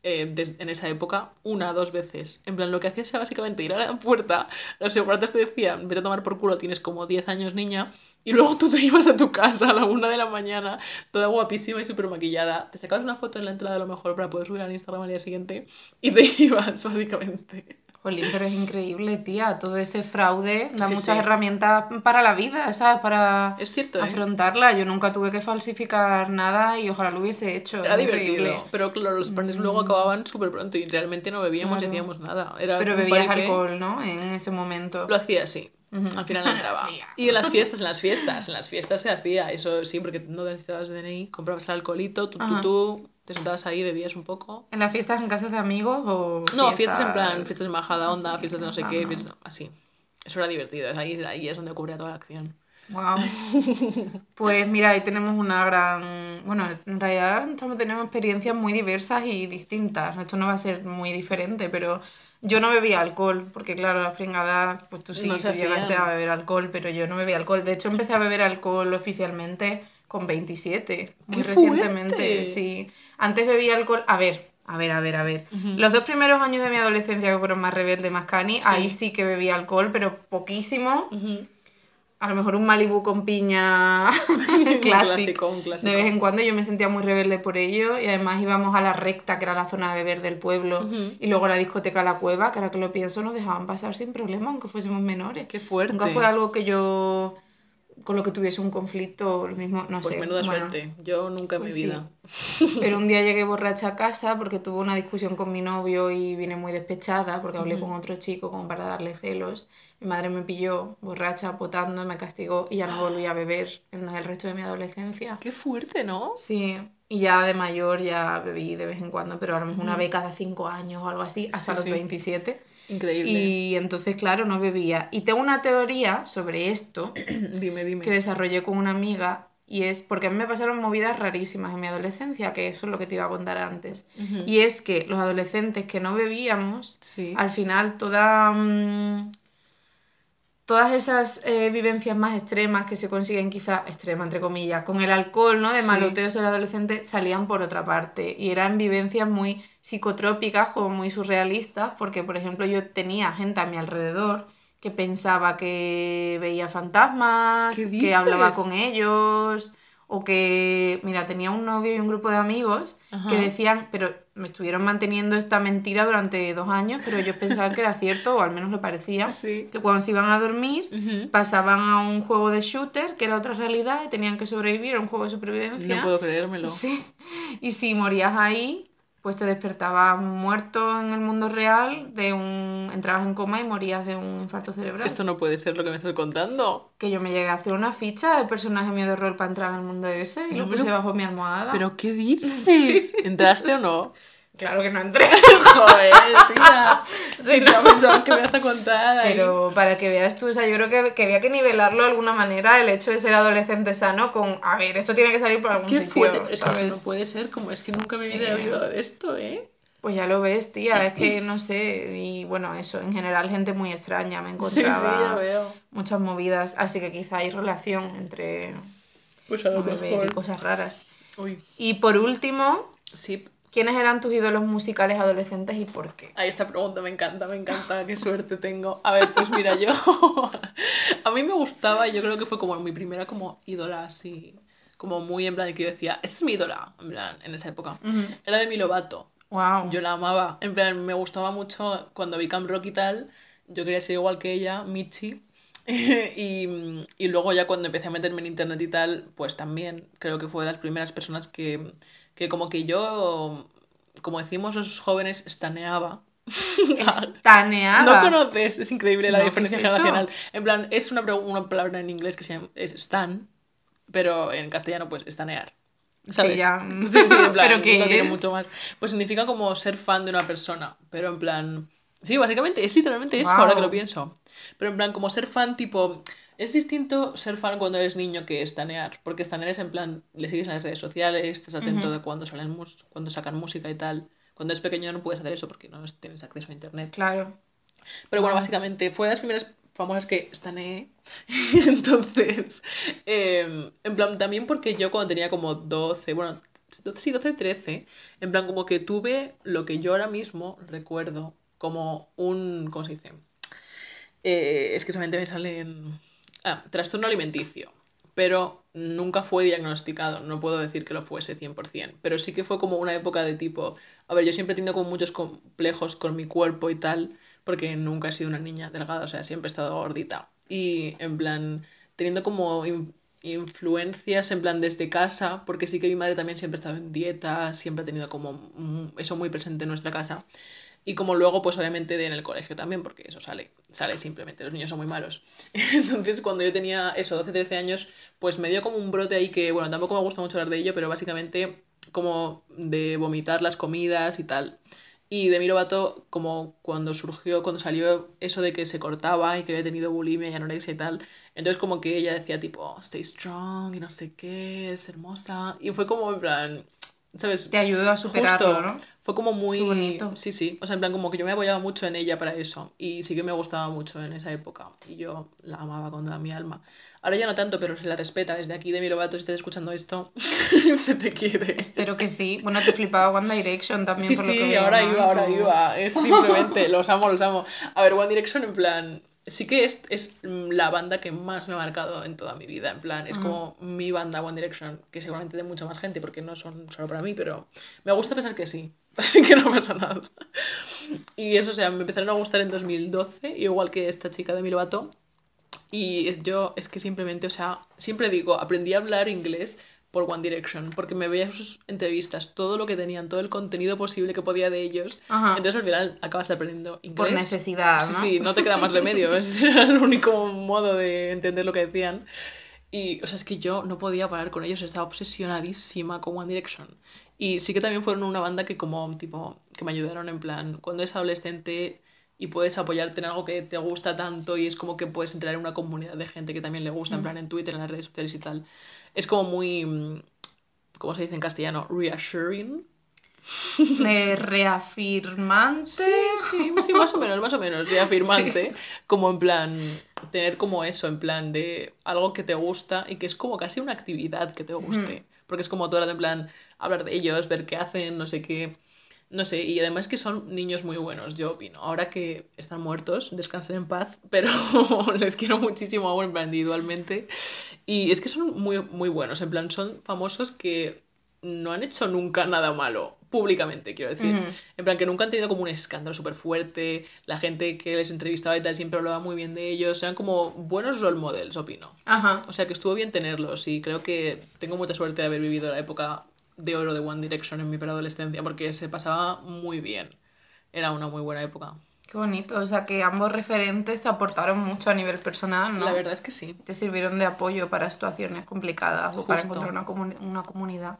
eh, en esa época una dos veces. En plan, lo que hacías era básicamente ir a la puerta, los seguratas te decían, vete a tomar por culo, tienes como 10 años niña, y luego tú te ibas a tu casa a la una de la mañana, toda guapísima y súper maquillada, te sacabas una foto en la entrada a lo mejor para poder subir al Instagram al día siguiente, y te ibas, básicamente. Jolín, pero es increíble, tía. Todo ese fraude da Sí, muchas sí. herramientas para la vida, ¿sabes? Para Es cierto, ¿eh? afrontarla. Yo nunca tuve que falsificar nada y ojalá lo hubiese hecho. Era divertido, pero claro, los planes luego acababan súper pronto y realmente no bebíamos y hacíamos nada. Era Pero bebías que alcohol, ¿no? En ese momento. Lo hacía así. Al final entraba. Y en las fiestas, en las fiestas, en las fiestas se hacía eso sí, porque no necesitabas DNI, comprabas el alcoholito, tú, tú, tú, te sentabas ahí, bebías un poco. ¿En las fiestas en casas de amigos o.? No, fiestas en plan, fiestas de majada onda, fiestas de no sé ah, qué, fiestas así. Eso era divertido, ahí, ahí es donde ocurría toda la acción. Wow. Pues mira, ahí tenemos una gran. Bueno, en realidad estamos, tenemos experiencias muy diversas y distintas. Esto no va a ser muy diferente, pero yo no bebía alcohol, porque claro, las pringadas, pues tú sí, No tú llegaste a beber alcohol, pero yo no bebía alcohol. De hecho, empecé a beber alcohol oficialmente con 27, muy ¡Qué recientemente. fuerte! Sí. Antes bebía alcohol. A ver. A ver, a ver, a ver. Los dos primeros años de mi adolescencia que fueron más rebelde, más cani, ahí sí que bebía alcohol, pero poquísimo. A lo mejor un Malibu con piña Un clásico. clásico, un clásico. De vez en cuando yo me sentía muy rebelde por ello y además íbamos a la recta, que era la zona de beber del pueblo, y luego a la discoteca La Cueva, que ahora que lo pienso nos dejaban pasar sin problema, aunque fuésemos menores. Qué fuerte. Nunca fue algo que yo con lo que tuviese un conflicto o lo mismo, no Pues sé. menuda bueno. suerte. Yo nunca en pues mi sí. vida. Pero un día llegué borracha a casa porque tuve una discusión con mi novio y vine muy despechada porque hablé con otro chico como para darle celos. Mi madre me pilló borracha, potando, me castigó y ya no volví a beber en el resto de mi adolescencia. Qué fuerte, ¿no? Sí, y ya de mayor ya bebí de vez en cuando, pero ahora mismo una vez cada cinco años o algo así, hasta Sí, los sí. 27. Increíble. Y entonces, claro, no bebía. Y tengo una teoría sobre esto dime, dime. que desarrollé con una amiga y es porque a mí me pasaron movidas rarísimas en mi adolescencia, que eso es lo que te iba a contar antes. Y es que los adolescentes que no bebíamos, Sí. al final toda... mm, todas esas eh, vivencias más extremas que se consiguen quizá, extrema entre comillas, con el alcohol, ¿no? De Sí. maloteo ser adolescente, salían por otra parte. Y eran vivencias muy psicotrópicas, como muy surrealistas, porque, por ejemplo, yo tenía gente a mi alrededor que pensaba que veía fantasmas, ¿Qué que hablaba con ellos, o que, mira, tenía un novio y un grupo de amigos Ajá. que decían, pero me estuvieron manteniendo esta mentira durante dos años, pero ellos pensaban que era cierto, o al menos lo parecía, Sí. que cuando se iban a dormir pasaban a un juego de shooter, que era otra realidad, y tenían que sobrevivir a un juego de supervivencia. No puedo creérmelo. Sí. Y si morías ahí, pues te despertabas muerto en el mundo real, de un entrabas en coma y morías de un infarto cerebral. Esto no puede ser lo que me estás contando. Que yo me llegué a hacer una ficha de personaje mío de rol para entrar en el mundo ese y No lo puse bajo mi almohada. ¿Pero qué dices? ¿Entraste o no? Claro que no entré. Joder, tía. Sí, ya no. pensaba que me vas a contar. ahí. Pero para que veas tú, o sea, yo creo que, que había que nivelarlo de alguna manera el hecho de ser adolescente sano con, a ver, eso tiene que salir por algún Qué sitio. fuerte. pero Es que eso no puede ser. Como es que nunca mi Sí. vida he oído esto, ¿eh? Pues ya lo ves, tía, es que no sé, y bueno, eso, en general gente muy extraña, me Sí, sí, encontraba ya veo. muchas movidas, así que quizá hay relación entre Pues a lo beber y mejor. cosas raras. Uy, Y por último, sí. ¿Quiénes eran tus ídolos musicales adolescentes y por qué? Ay, esta pregunta me encanta, me encanta, qué suerte tengo. A ver, pues mira, yo. a mí me gustaba, yo creo que fue como mi primera como ídola así. Como muy en plan que yo decía, esta es mi ídola, en plan, en esa época. Era de Lovato. Wow. Yo la amaba. En plan, me gustaba mucho cuando vi Camp Rock y tal. Yo quería ser igual que ella, Michi. y, y luego ya cuando empecé a meterme en internet y tal, pues también creo que fue de las primeras personas que, que como que yo, como decimos los jóvenes, estaneaba. Estaneada. No conoces, es increíble la No, ¿qué diferencia es generacional. En plan, es una, una palabra en inglés que se llama es stan, pero en castellano pues estanear. ¿sabes? ya. Sí, sí, en plan, ¿Pero qué no tiene mucho más. Pues significa como ser fan de una persona, pero en plan... Sí, básicamente es literalmente eso, ahora que lo pienso. Pero en plan, como ser fan, tipo... Es distinto ser fan cuando eres niño que estanear, porque estanear es en plan, le sigues en las redes sociales, estás atento de cuando, salen cuando sacan música y tal. Cuando eres pequeño no puedes hacer eso porque no tienes acceso a internet. Claro. Pero bueno, básicamente fue de las primeras famosas que estaneé. Entonces, eh, en plan, también porque yo cuando tenía como 12, bueno, 12, sí, 12, 13, en plan, como que tuve lo que yo ahora mismo recuerdo como un, ¿cómo se dice? Eh, es que solamente me salen... Ah, trastorno alimenticio. Pero nunca fue diagnosticado, no puedo decir que lo fuese 100%, pero sí que fue como una época de tipo, a ver, yo siempre he tenido como muchos complejos con mi cuerpo y tal, porque nunca he sido una niña delgada, o sea, siempre he estado gordita. Y en plan, teniendo como in- influencias en plan desde casa, porque sí que mi madre también siempre ha estado en dieta, siempre ha tenido como eso muy presente en nuestra casa. Y como luego, pues obviamente de en el colegio también, porque eso sale, sale simplemente, los niños son muy malos. Entonces, cuando yo tenía eso, 12, 13 años, pues me dio como un brote ahí que, bueno, tampoco me gusta mucho hablar de ello, pero básicamente como de vomitar las comidas y tal. Y de Lovato, como cuando surgió, cuando salió eso de que se cortaba y que había tenido bulimia y anorexia y tal, entonces como que ella decía tipo, stay strong y no sé qué, es hermosa. Y fue como en plan, ¿sabes? Te ayudó a superarlo, Justo, ¿no? Fue como muy... Qué bonito. Sí, sí. O sea, en plan, como que yo me apoyaba mucho en ella para eso. Y sí que me gustaba mucho en esa época. Y yo la amaba con toda mi alma. Ahora ya no tanto, pero se la respeta. Desde aquí, de Lovato, si estás escuchando esto, se te quiere. Espero que sí. Bueno, te flipaba One Direction también. Sí, por lo que sí, ahora iba, ahora iba. Es simplemente, los amo, los amo. A ver, One Direction, en plan, sí que es, es la banda que más me ha marcado en toda mi vida. En plan, es como mi banda One Direction, que seguramente de mucha más gente, porque no son solo para mí, pero me gusta pensar que sí. Así que no pasa nada. Y eso, o sea, me empezaron a gustar en 2012, igual que esta chica de mi Lovato. Y yo, es que simplemente, o sea, siempre digo, aprendí a hablar inglés por One Direction, porque me veía sus entrevistas, todo lo que tenían, todo el contenido posible que podía de ellos. Ajá. Entonces al final acabas aprendiendo inglés. Por necesidad, ¿no? Sí, sí, no te queda más remedio. Era el único modo de entender lo que decían. Y, o sea, es que yo no podía parar con ellos, estaba obsesionadísima con One Direction. Y sí que también fueron una banda que como, tipo, que me ayudaron en plan, cuando eres adolescente y puedes apoyarte en algo que te gusta tanto y es como que puedes entrar en una comunidad de gente que también le gusta, en plan en Twitter, en las redes sociales y tal. Es como muy, mm, ¿cómo se dice en castellano? Reassuring. re- reafirmante. Sí, sí, sí, más o menos, más o menos, reafirmante. Como en plan, tener como eso, en plan de algo que te gusta y que es como casi una actividad que te guste. Porque es como todo el rato en plan, hablar de ellos, ver qué hacen, no sé qué. No sé, y además que son niños muy buenos, yo opino. Ahora que están muertos, descansen en paz, pero les quiero muchísimo aún, en plan, individualmente. Y es que son muy, muy buenos, en plan, son famosos que no han hecho nunca nada malo, públicamente, quiero decir. En plan, que nunca han tenido como un escándalo súper fuerte, la gente que les entrevistaba y tal siempre hablaba muy bien de ellos, eran como buenos role models, opino. Ajá. O sea que estuvo bien tenerlos y creo que tengo mucha suerte de haber vivido la época de oro de One Direction en mi preadolescencia porque se pasaba muy bien. Era una muy buena época. Qué bonito. O sea que ambos referentes aportaron mucho a nivel personal, ¿no? La verdad es que sí. Te sirvieron de apoyo para situaciones complicadas o para encontrar una, comuni- una comunidad.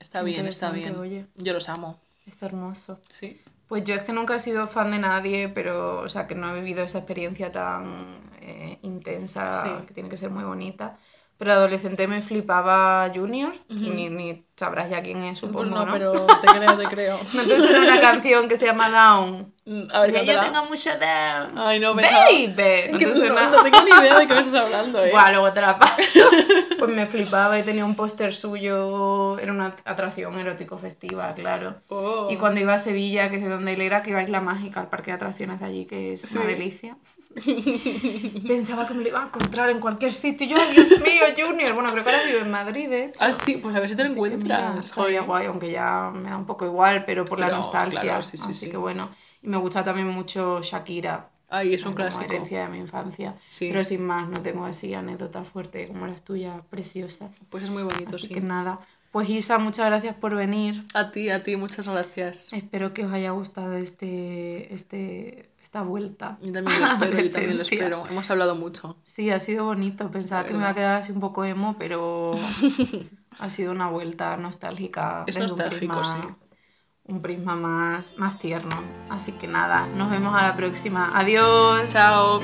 Está bien, está bien. oye. Yo los amo. Es hermoso. Sí. Pues yo es que nunca he sido fan de nadie, pero, o sea, que no he vivido esa experiencia tan eh, intensa, Sí. que tiene que ser muy bonita. Pero adolescente me flipaba Junior, ni, ni sabrás ya quién es, supongo, Pues no, ¿no? pero te creo, te creo. ¿No te suena una canción que se llama Down? Mm, A ver, Que yo tengo mucho down. Ay, no, pensaba... Baby, ¿no te no, suena? no tengo ni idea de qué me estás hablando, eh. Buah, luego te la paso. Pues me flipaba y tenía un póster suyo, era una atracción erótico festiva, claro. Oh. Y cuando iba a Sevilla, que es de donde él era, que iba a Isla Mágica, al parque de atracciones de allí, que es una Sí. delicia. Pensaba que me lo iba a encontrar en cualquier sitio. Y yo, Dios mío, Junior. Bueno, creo que ahora vive en Madrid, de hecho. Ah, sí, pues a ver si te lo Así que mira, encuentras. estaría joder. guay, aunque ya me da un poco igual, pero por la Pero, nostalgia. claro, sí, sí, así sí. que bueno. Y me gusta también mucho Shakira. Ay, es un como clásico. herencia de mi infancia. Sí. Pero sin más, no tengo así anécdotas fuertes como las tuyas, preciosas. Pues es muy bonito, Así sí. que nada. Pues Isa, muchas gracias por venir. A ti, a ti, muchas gracias. Espero que os haya gustado este, este, esta vuelta. Yo también lo espero, yo también lo espero. Hemos hablado mucho. Sí, ha sido bonito. Pensaba que me iba a quedar así un poco emo, pero ha sido una vuelta nostálgica. Es desde un nostálgico, prisma- sí. Un prisma más, más tierno. Así que nada, nos vemos a la próxima. Adiós. Chao.